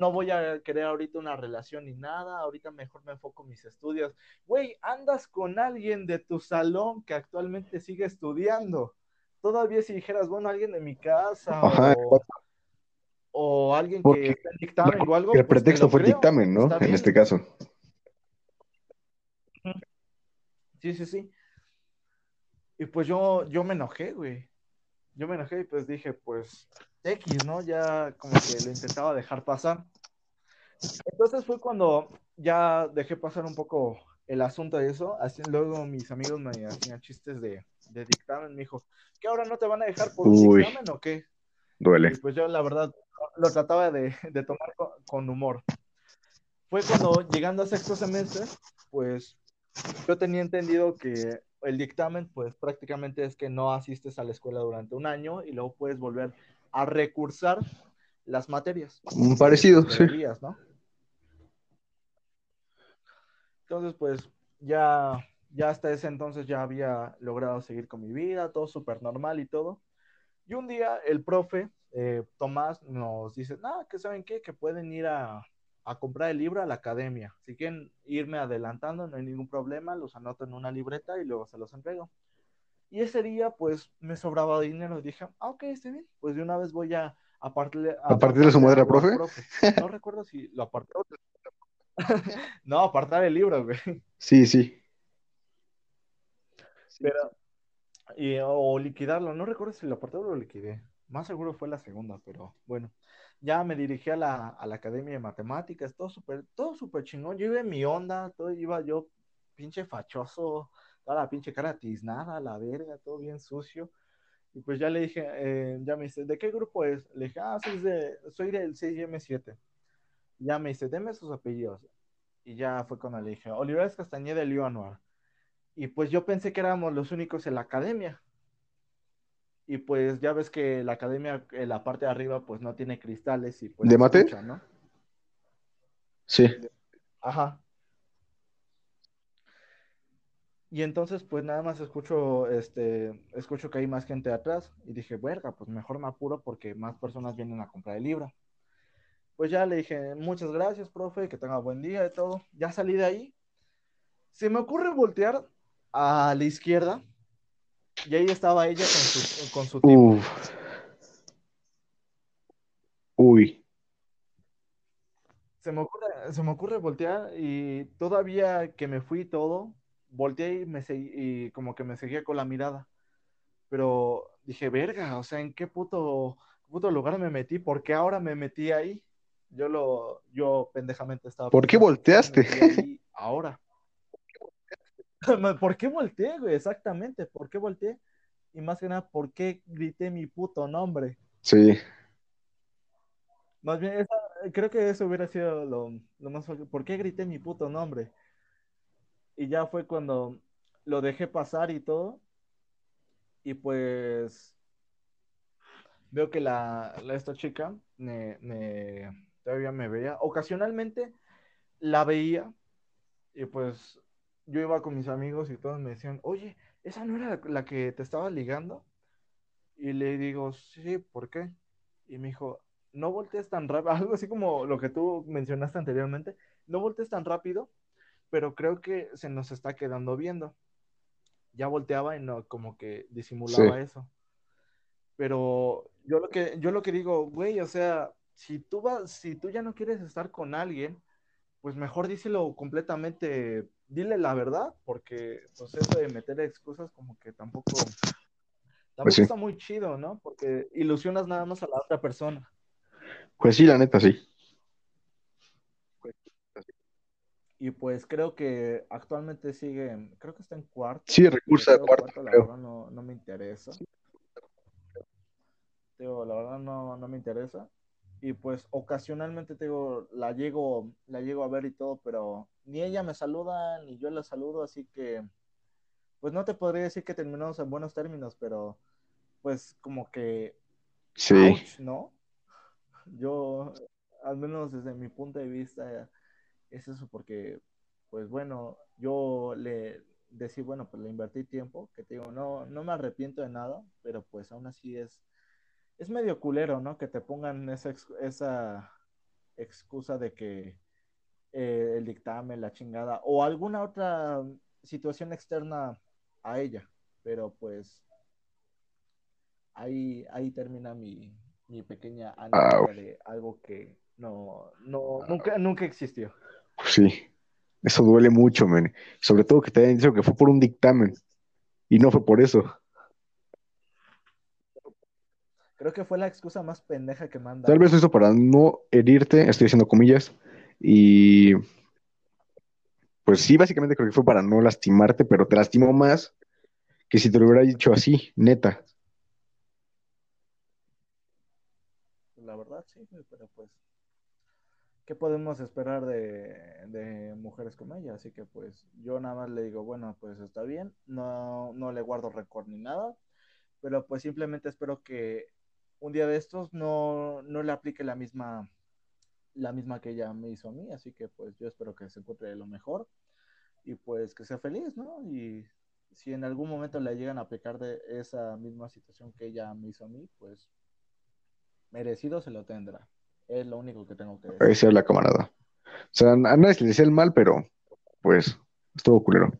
S1: no, voy a querer ahorita una relación ni nada, ahorita mejor me enfoco en mis estudios. Güey, andas con alguien de tu salón que actualmente sigue estudiando. Todavía si dijeras, bueno, alguien de mi casa o, alguien que está en dictamen o algo.
S2: El pues, pretexto fue dictamen, ¿no? En este caso.
S1: Sí, sí, sí. Y pues yo, yo me enojé, güey. Yo me enojé y pues dije, pues, X, ¿no? Ya como que lo intentaba dejar pasar. Entonces fue cuando ya dejé pasar un poco el asunto de eso. Así, luego mis amigos me hacían chistes de, de dictamen. Me dijo, ¿qué ahora no te van a dejar por un dictamen o qué?
S2: Duele.
S1: Y pues yo la verdad lo trataba de, de tomar con, con, humor. Fue cuando llegando a sexto semestre, pues yo tenía entendido que el dictamen, pues prácticamente es que no asistes a la escuela durante un año y luego puedes volver a recursar las materias.
S2: Un parecido, sí.
S1: ¿no? Entonces, pues ya, ya hasta ese entonces ya había logrado seguir con mi vida, todo súper normal y todo. Y un día el profe, eh, Tomás, nos dice, ah, que saben qué, que pueden ir a, a comprar el libro a la academia. Si quieren irme adelantando, no hay ningún problema, los anoto en una libreta y luego se los entrego. Y ese día, pues, me sobraba dinero. Dije, ah, ok, está bien. Pues de una vez voy a apartarle.
S2: ¿A, partir de su madre, profe?
S1: No recuerdo si lo aparté. no, apartar el libro, güey.
S2: Sí, sí.
S1: Pero, y, o liquidarlo. No recuerdo si lo aparté o lo liquidé. Más seguro fue la segunda, pero bueno ya me dirigí a la, a la Academia de Matemáticas, todo súper, todo súper chingón. Yo iba en mi onda, todo iba yo pinche fachoso, toda la pinche cara tiznada, la verga, todo bien sucio. Y pues ya le dije, eh, ya me dice, ¿de qué grupo es? Le dije, ah, soy, de, soy del 6M7. Ya me dice, deme sus apellidos. Y ya fue cuando le dije, Olivares Castañeda y Leonor. Y pues yo pensé que éramos los únicos en la academia y pues ya ves que la academia, en la parte de arriba, pues no tiene cristales y pues...
S2: ¿De mate? ¿no? Sí.
S1: Ajá. Y entonces, pues nada más escucho, este, escucho que hay más gente atrás y dije, verga, pues mejor me apuro porque más personas vienen a comprar el libro. Pues ya le dije, muchas gracias, profe, que tenga buen día y todo. Ya salí de ahí. Se me ocurre voltear a la izquierda y ahí estaba ella con su, con su tipo.
S2: Uy.
S1: Se me, ocurre, se me ocurre voltear y todavía que me fui todo, volteé y, me y como que me seguía con la mirada. Pero dije, verga, o sea, ¿en qué puto, puto lugar me metí? ¿Por qué ahora me metí ahí? Yo lo, yo pendejamente estaba.
S2: ¿Por qué volteaste?
S1: "¿Qué me metí ahí ahora. ¿Por qué volteé, güey? Exactamente, ¿por qué volteé? Y más que nada, ¿por qué grité mi puto nombre?
S2: Sí,
S1: Más bien, esa- creo que eso hubiera sido lo, lo más fácil. ¿Por qué grité mi puto nombre? Y ya fue cuando lo dejé pasar y todo. Y pues veo que la, la- esta chica me, me- todavía me veía. Ocasionalmente la veía y pues yo iba con mis amigos y todos me decían, oye, ¿esa no era la, que te estaba ligando? Y le digo, sí, ¿por qué? Y me dijo, no voltees tan rápido, algo así como lo que tú mencionaste anteriormente, no voltees tan rápido, pero creo que se nos está quedando viendo. Ya volteaba y no, como que disimulaba
S2: Sí.
S1: eso. Pero yo lo que, yo lo que digo, güey, o sea, si tú vas, si tú ya no quieres estar con alguien, pues mejor díselo completamente, dile la verdad, porque pues eso de meter excusas como que tampoco, tampoco
S2: Pues sí.
S1: está muy chido, ¿no? Porque ilusionas nada más a la otra persona.
S2: Pues sí, la neta, sí.
S1: Y pues creo que actualmente sigue, creo que está en cuarto.
S2: Sí, recursa
S1: o
S2: cuarto,
S1: cuarto, la
S2: creo.
S1: verdad no, no me interesa. Digo, la verdad no, no me interesa. Y pues ocasionalmente te digo, la llego, la llego a ver y todo, pero ni ella me saluda, ni yo la saludo, así que pues no te podría decir que terminamos en buenos términos, pero pues como que
S2: Sí.
S1: ouch, ¿no? Yo, al menos desde mi punto de vista, es eso porque, pues bueno, yo le decía, bueno, pues le invertí tiempo, que te digo, no, no me arrepiento de nada, pero pues aún así es, es medio culero, ¿no? Que te pongan esa, ex- esa excusa de que eh, el dictamen, la chingada, o alguna otra situación externa a ella, pero pues ahí, ahí termina mi, mi pequeña anécdota de algo que no, no, nunca, nunca existió.
S2: Sí. Eso duele mucho, men. Sobre todo que te hayan dicho que fue por un dictamen. Y no fue por eso.
S1: Creo que fue la excusa más pendeja que han
S2: Tal vez hizo para no herirte, estoy haciendo comillas. Y pues sí, básicamente creo que fue para no lastimarte, pero te lastimó más que si te lo hubiera dicho así, neta.
S1: La verdad, sí, pero pues, ¿qué podemos esperar de, de mujeres como ella? Así que pues yo nada más le digo, bueno, pues está bien, no, no le guardo récord ni nada, pero pues simplemente espero que un día de estos no, no le aplique la misma, la misma que ella me hizo a mí, así que pues yo espero que se encuentre lo mejor y pues que sea feliz, ¿no? Y si en algún momento le llegan a aplicar de esa misma situación que ella me hizo a mí, pues merecido se lo tendrá. Es lo único que tengo que decir.
S2: La camarada. O sea, a nadie se le el mal, pero pues estuvo culero.
S1: Sí,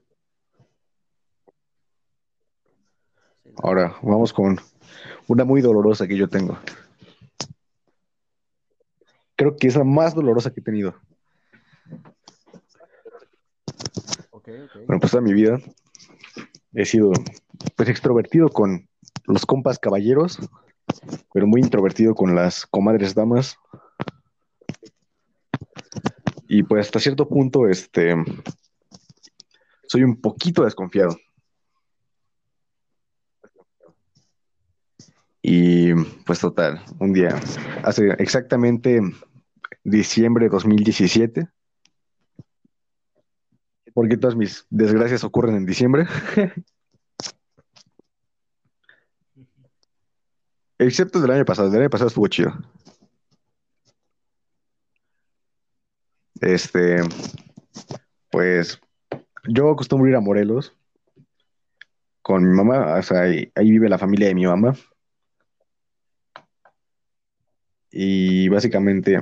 S1: la-
S2: Ahora, vamos con una muy dolorosa que yo tengo. Creo que es la más dolorosa que he tenido. Bueno, pues toda mi vida he sido pues extrovertido con los compas caballeros, pero muy introvertido con las comadres damas. Y pues hasta cierto punto, este, soy un poquito desconfiado. Y pues total, un día, hace exactamente diciembre de 2017, porque todas mis desgracias ocurren en diciembre, excepto el del año pasado, el del año pasado estuvo chido. Este, pues yo acostumbro ir a Morelos con mi mamá, o sea, ahí, ahí vive la familia de mi mamá. Y básicamente,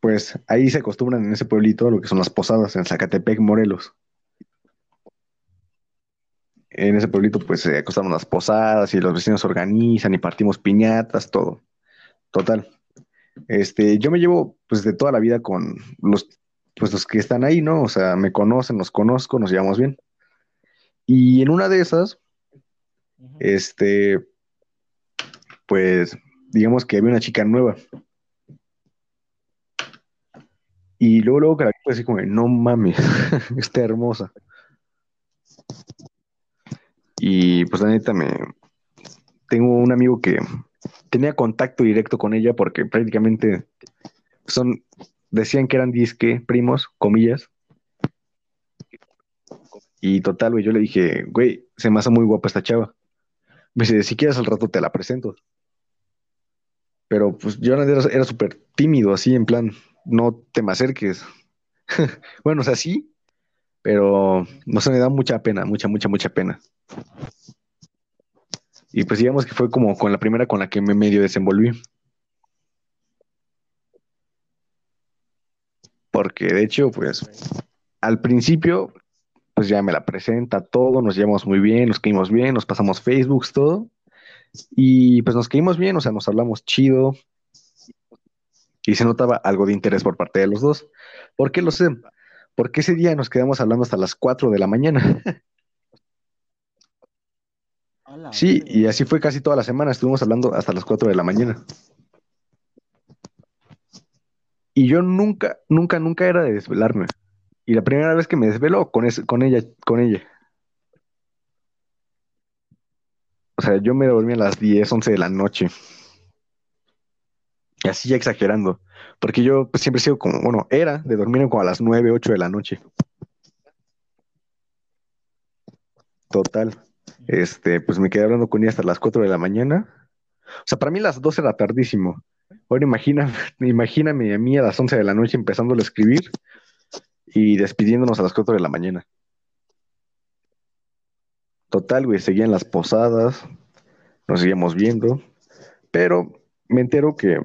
S2: pues ahí se acostumbran en ese pueblito a lo que son las posadas en Zacatepec, Morelos. En ese pueblito, pues se acostumbran las posadas y los vecinos se organizan y partimos piñatas, todo. Total. Este, yo me llevo pues de toda la vida con los, pues, los que están ahí, ¿no? O sea, me conocen, los conozco, nos llevamos bien. Y en una de esas, este, pues digamos que había una chica nueva. Y luego, luego que la vi, así como, no mames, está hermosa. Y pues la neta me... Tengo un amigo que tenía contacto directo con ella porque prácticamente son, decían que eran disque primos, comillas. Y total, güey, yo le dije, güey, se me hace muy guapa esta chava. Me dice, si quieres al rato te la presento. Pero pues yo era, súper tímido, así en plan, no te me acerques. bueno, o sea, sí, pero no se me da mucha pena, mucha, mucha, mucha pena. Y pues digamos que fue como con la primera con la que me medio desenvolví. Porque de hecho, pues al principio, pues ya me la presenta todo, nos llevamos muy bien, nos caímos bien, nos pasamos Facebook, todo. Y pues nos caímos bien, o sea, nos hablamos chido. Y se notaba algo de interés por parte de los dos. ¿Por qué lo sé? Porque ese día nos quedamos hablando hasta las 4 de la mañana. Sí, y así fue casi toda la semana, estuvimos hablando hasta las 4 de la mañana. Y yo nunca, nunca, nunca era de desvelarme. Y la primera vez que me desveló con, con ella, con ella. O sea, yo me dormí a las 10, 11 de la noche. Y así ya exagerando. Porque yo pues, siempre he sido como, bueno, era de dormir como a las 9, 8 de la noche. Total. Este, pues me quedé hablando con ella hasta las 4 de la mañana. O sea, para mí las 12 era tardísimo. Ahora imagina, imagíname a mí a las 11 de la noche empezando a escribir y despidiéndonos a las 4 de la mañana. Total, güey, seguían las posadas, nos seguíamos viendo, pero me entero que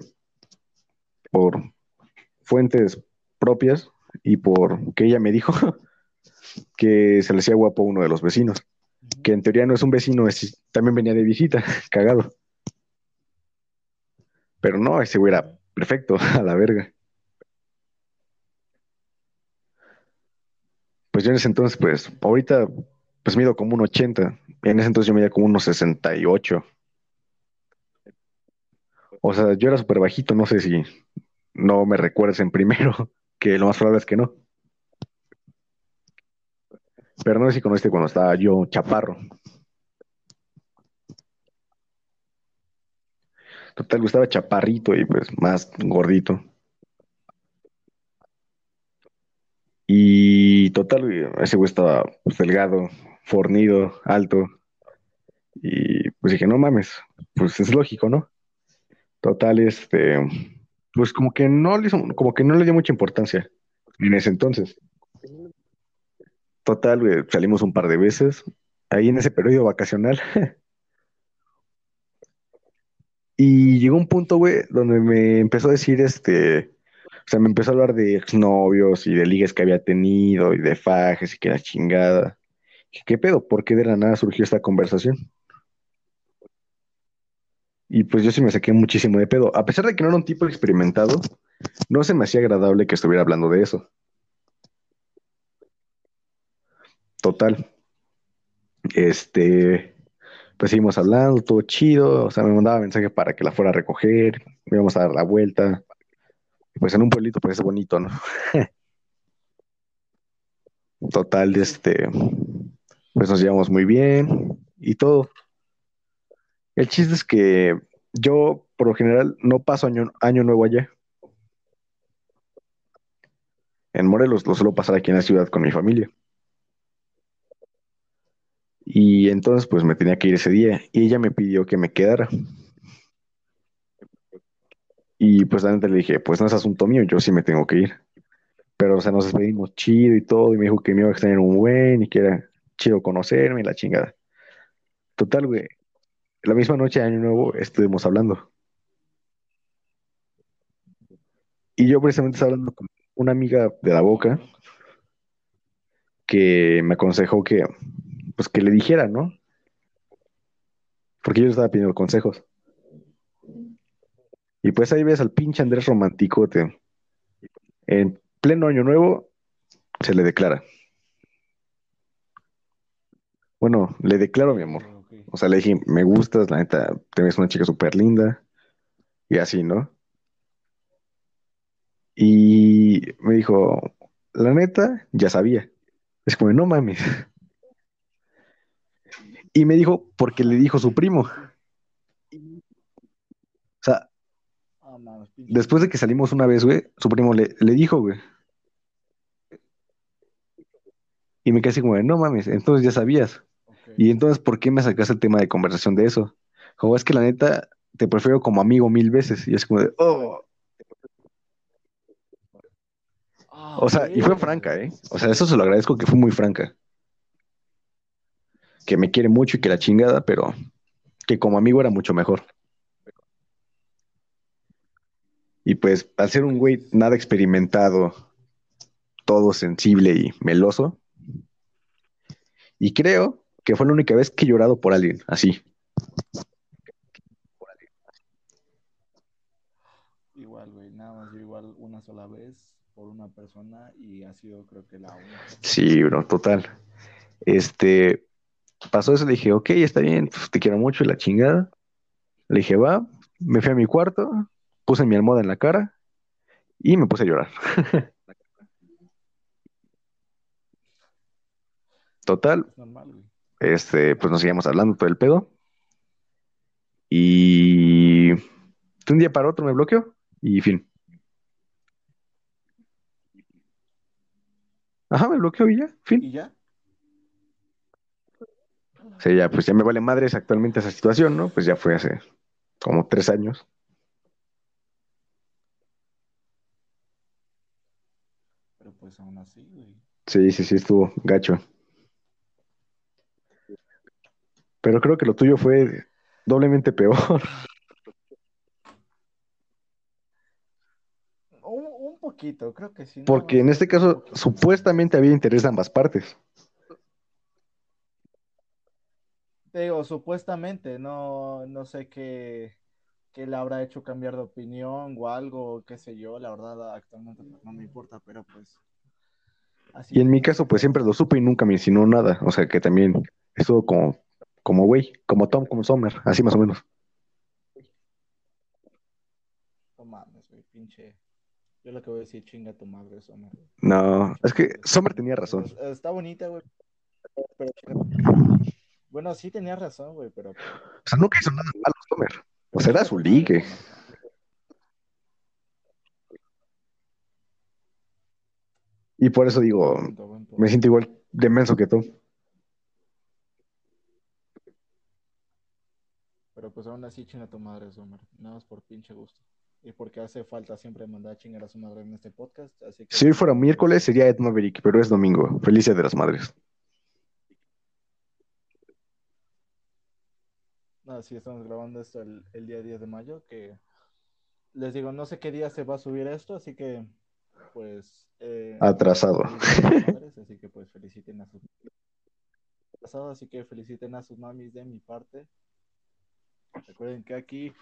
S2: por fuentes propias y por que ella me dijo que se le hacía guapo uno de los vecinos que en teoría no es un vecino, es, también venía de visita, cagado. Pero no, ese güey era perfecto, a la verga. Pues yo en ese entonces, pues, ahorita, pues mido como un 80. En ese entonces yo medía como unos 68. O sea, yo era súper bajito, no sé si no me recuerdes en primero, que lo más probable es que no. Pero no sé si conociste cuando estaba yo chaparro. Total, estaba chaparrito y pues más gordito. Y total, ese güey estaba pues, delgado, fornido, alto. Y pues dije, no mames, pues es lógico, ¿no? Total, este, pues como que no le como que no le dio mucha importancia en ese entonces. Total, salimos un par de veces ahí en ese periodo vacacional. y llegó un punto, güey, donde me empezó a decir, este, o sea, me empezó a hablar de exnovios y de ligues que había tenido y de fajes y que era chingada. ¿Qué pedo? ¿Por qué de la nada surgió esta conversación? Y pues yo sí me saqué muchísimo de pedo. A pesar de que no era un tipo experimentado, no se me hacía agradable que estuviera hablando de eso. total. Este, pues seguimos hablando, todo chido, o sea, me mandaba mensaje para que la fuera a recoger, íbamos a dar la vuelta. Pues en un pueblito pues es bonito, ¿no? Total, este, pues nos llevamos muy bien y todo. El chiste es que yo, por lo general, no paso año, año nuevo allá. En Morelos lo suelo pasar aquí en la ciudad con mi familia. Y entonces pues me tenía que ir ese día y ella me pidió que me quedara. Y pues realmente le dije, pues no es asunto mío, yo sí me tengo que ir. Pero, o sea, nos despedimos chido y todo, y me dijo que me iba a extrañar un buen y que era chido conocerme la chingada. Total, güey. La misma noche de Año Nuevo estuvimos hablando. Y yo precisamente estaba hablando con una amiga de la boca que me aconsejó que pues que le dijera, ¿no? Porque yo estaba pidiendo consejos. Y pues ahí ves al pinche Andrés Romanticote. En pleno año nuevo se le declara. Bueno, le declaro mi amor. O sea, le dije, me gustas, la neta, te ves una chica súper linda. Y así, ¿no? Y me dijo, la neta, ya sabía. Es como, no mames. Y me dijo, porque le dijo su primo. O sea,
S1: Ah, mames, pinche.
S2: después de que salimos una vez, güey, su primo le, le dijo, güey. Y me quedé así como, de, no mames, entonces ya sabías. Y entonces, ¿por qué me sacaste el tema de conversación de eso? Como es que la neta, te prefiero como amigo mil veces. Y es como de, oh.
S1: Ah,
S2: O sea, y fue franca, ¿eh? O sea, eso se lo agradezco que fue muy franca. Que me quiere mucho y que la chingada, pero que como amigo era mucho mejor. Y pues, al ser un güey nada experimentado, todo sensible y meloso, y creo que fue la única vez que he llorado por alguien, así.
S1: Igual, güey, nada más yo igual una sola vez por una persona y ha sido creo que la única.
S2: Sí, bro, total. Este, pasó eso, le dije, ok, está bien, pues, te quiero mucho y la chingada. Le dije, va, me fui a mi cuarto, puse mi almohada en la cara y me puse a llorar. Total,
S1: normal, güey.
S2: Este, pues nos seguíamos hablando todo el pedo. Y de un día para otro me bloqueó y fin. Ajá, me bloqueó y ya, fin.
S1: ¿Y ya?
S2: O sea, ya, pues ya me vale madres actualmente esa situación, ¿no? Pues ya fue hace como tres años.
S1: Pero pues aún así, güey.
S2: Sí, sí, sí, estuvo gacho. Pero creo que lo tuyo fue doblemente peor.
S1: Un, un poquito, creo que sí.
S2: Porque en este caso supuestamente había interés de ambas partes.
S1: Te digo, supuestamente, no, no sé qué, qué le habrá hecho cambiar de opinión o algo, qué sé yo, la verdad actualmente pues, no me importa, pero pues así
S2: Y en mi caso, pues siempre lo supe y nunca me insinuó nada. O sea que también estuvo como, como güey, como Tom, como Summer, así más o menos.
S1: No mames, güey, pinche. Yo lo que voy a decir, chinga tu madre, Sommer. güey.
S2: No, es que Summer tenía razón.
S1: está bonita, güey. Pero Bueno, sí tenía razón, güey, pero.
S2: O sea, nunca hizo nada malo Summer. O sea, era su ligue.
S1: Sommer.
S2: Y por eso digo, me siento igual de menso que tú.
S1: Pero pues aún así chinga tu madre, Sommer. Nada más por pinche gusto. Y porque hace falta siempre mandar a chingar a su madre en este podcast. Así que.
S2: Si hoy fuera miércoles sería Ed Maverick, pero es domingo. Feliz Día de las Madres.
S1: No, sí, estamos grabando esto el, el día 10 de mayo. Que les digo, no sé qué día se va a subir esto, así que. Pues. eh,
S2: Atrasado.
S1: Madres, así que pues feliciten a sus. Atrasado, así que feliciten a sus mamis de mi parte. Recuerden que aquí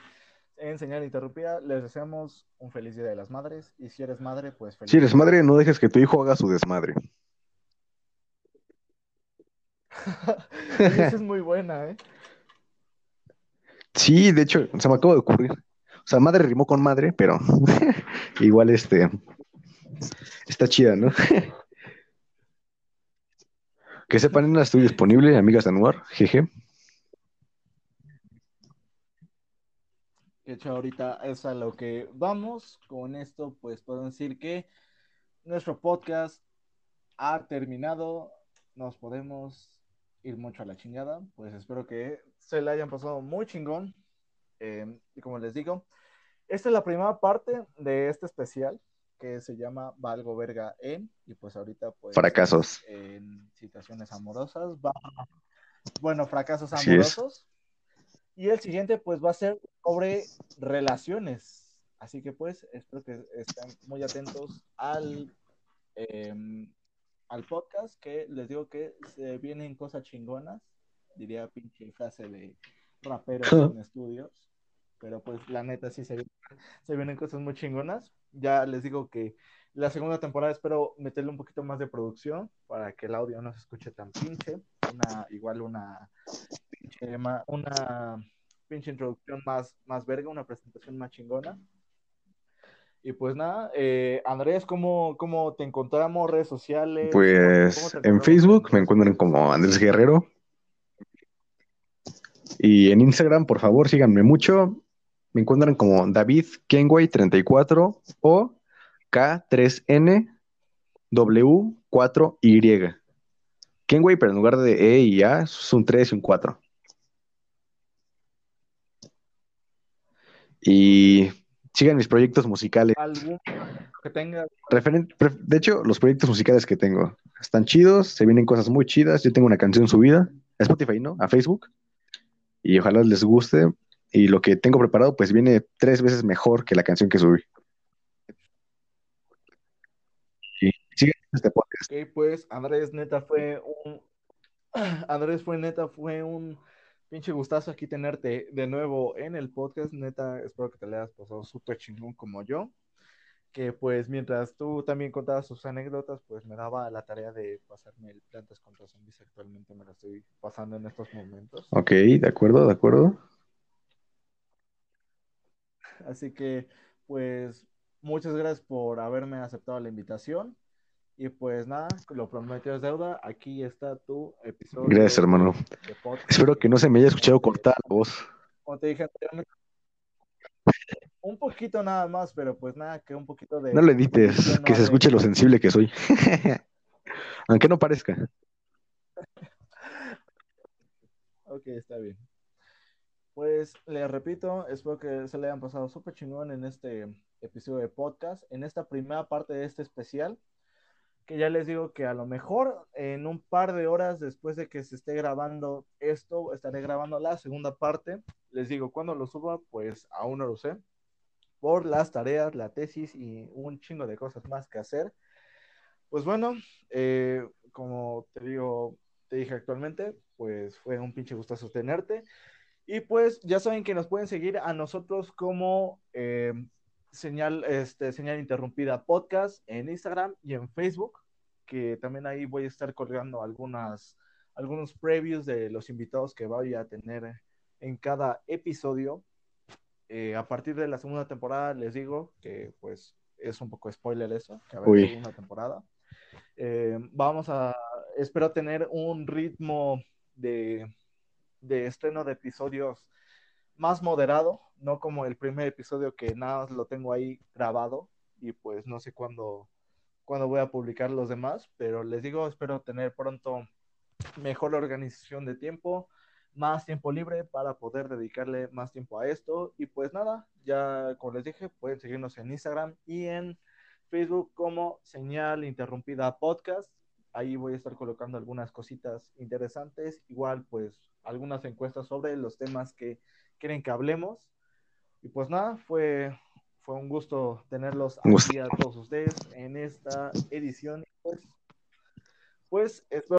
S1: en Señal Interrumpida les deseamos un feliz Día de las Madres. Y si eres madre, pues feliz.
S2: Si eres madre, no dejes que tu hijo haga su desmadre.
S1: Esa es muy buena, ¿eh?
S2: Sí, de hecho, se me acaba de ocurrir. O sea, madre rimó con madre, pero igual este está chida, ¿no? Que sepan, nena, estoy disponible, amigas de Anuar, jeje.
S1: De hecho, ahorita es a lo que vamos. Con esto, pues puedo decir que nuestro podcast ha terminado. Nos podemos ir mucho a la chingada. Pues espero que se le hayan pasado muy chingón. Eh, y como les digo, esta es la primera parte de este especial que se llama Valgo Verga en. Y pues ahorita, pues.
S2: Fracasos.
S1: En situaciones amorosas. Va- Bueno, fracasos amorosos. Y el siguiente, pues, va a ser sobre relaciones. Así que, pues, espero que estén muy atentos al, eh, al podcast, que les digo que se vienen cosas chingonas. Diría pinche frase de raperos en estudios. Pero, pues, la neta, sí se, se vienen cosas muy chingonas. Ya les digo que la segunda temporada espero meterle un poquito más de producción para que el audio no se escuche tan pinche. Una, igual una pinche, una pinche introducción más, más verga, una presentación más chingona. Y pues nada, eh, Andrés, ¿cómo, ¿cómo te encontramos? ¿Redes sociales?
S2: Pues en Facebook me encuentran como Andrés Guerrero. Y en Instagram, por favor, síganme mucho. Me encuentran como David Kenway34 o K3N W4Y. Kenway, pero en lugar de E y A, es un 3 y un 4. Y sigan mis proyectos musicales.
S1: ¿Algún que tenga?
S2: de hecho, los proyectos musicales que tengo están chidos, se vienen cosas muy chidas. Yo tengo una canción subida a Spotify, ¿no? A Facebook. Y ojalá les guste. Y lo que tengo preparado, pues viene tres veces mejor que la canción que subí. Y sigan este podcast.
S1: Ok, pues Andrés, neta, fue un. Andrés fue neta, fue un pinche gustazo aquí tenerte de nuevo en el podcast. Neta, espero que te le hayas pasado súper chingón como yo. Que pues mientras tú también contabas sus anécdotas, pues me daba la tarea de pasarme el Plantas contra Zombies. Actualmente me la estoy pasando en estos momentos.
S2: Ok, de acuerdo, de acuerdo.
S1: Así que, pues, muchas gracias por haberme aceptado la invitación. Y pues nada, lo prometido es deuda. Aquí está tu episodio.
S2: Gracias, hermano. Espero que no se me haya escuchado cortar la voz.
S1: Como te dije un poquito nada más, pero pues nada, que un poquito de.
S2: No le edites, que se escuche lo sensible que soy. Aunque no parezca.
S1: ok, está bien. Pues les repito, espero que se le hayan pasado súper chingón en este episodio de podcast, en esta primera parte de este especial que ya les digo que a lo mejor en un par de horas después de que se esté grabando esto, estaré grabando la segunda parte. Les digo, cuando lo suba, pues aún no lo sé. Por las tareas, la tesis y un chingo de cosas más que hacer. Pues bueno, eh, como te digo, te dije actualmente, pues fue un pinche gustazo tenerte. Y pues ya saben que nos pueden seguir a nosotros como eh, señal, este, señal interrumpida podcast en Instagram y en Facebook, que también ahí voy a estar colgando algunas, algunos previews de los invitados que voy a tener en cada episodio. Eh, a partir de la segunda temporada les digo que pues es un poco spoiler eso, que haber segunda temporada. Eh, vamos a, espero tener un ritmo de, de estreno de episodios más moderado, no como el primer episodio que nada lo tengo ahí grabado y pues no sé cuándo, cuándo voy a publicar los demás, pero les digo, espero tener pronto mejor organización de tiempo, más tiempo libre para poder dedicarle más tiempo a esto y pues nada, ya como les dije, pueden seguirnos en Instagram y en Facebook como señal interrumpida podcast. Ahí voy a estar colocando algunas cositas interesantes, igual pues algunas encuestas sobre los temas que quieren que hablemos. Y pues nada, fue, fue un gusto tenerlos aquí a todos ustedes en esta edición. Pues, pues espero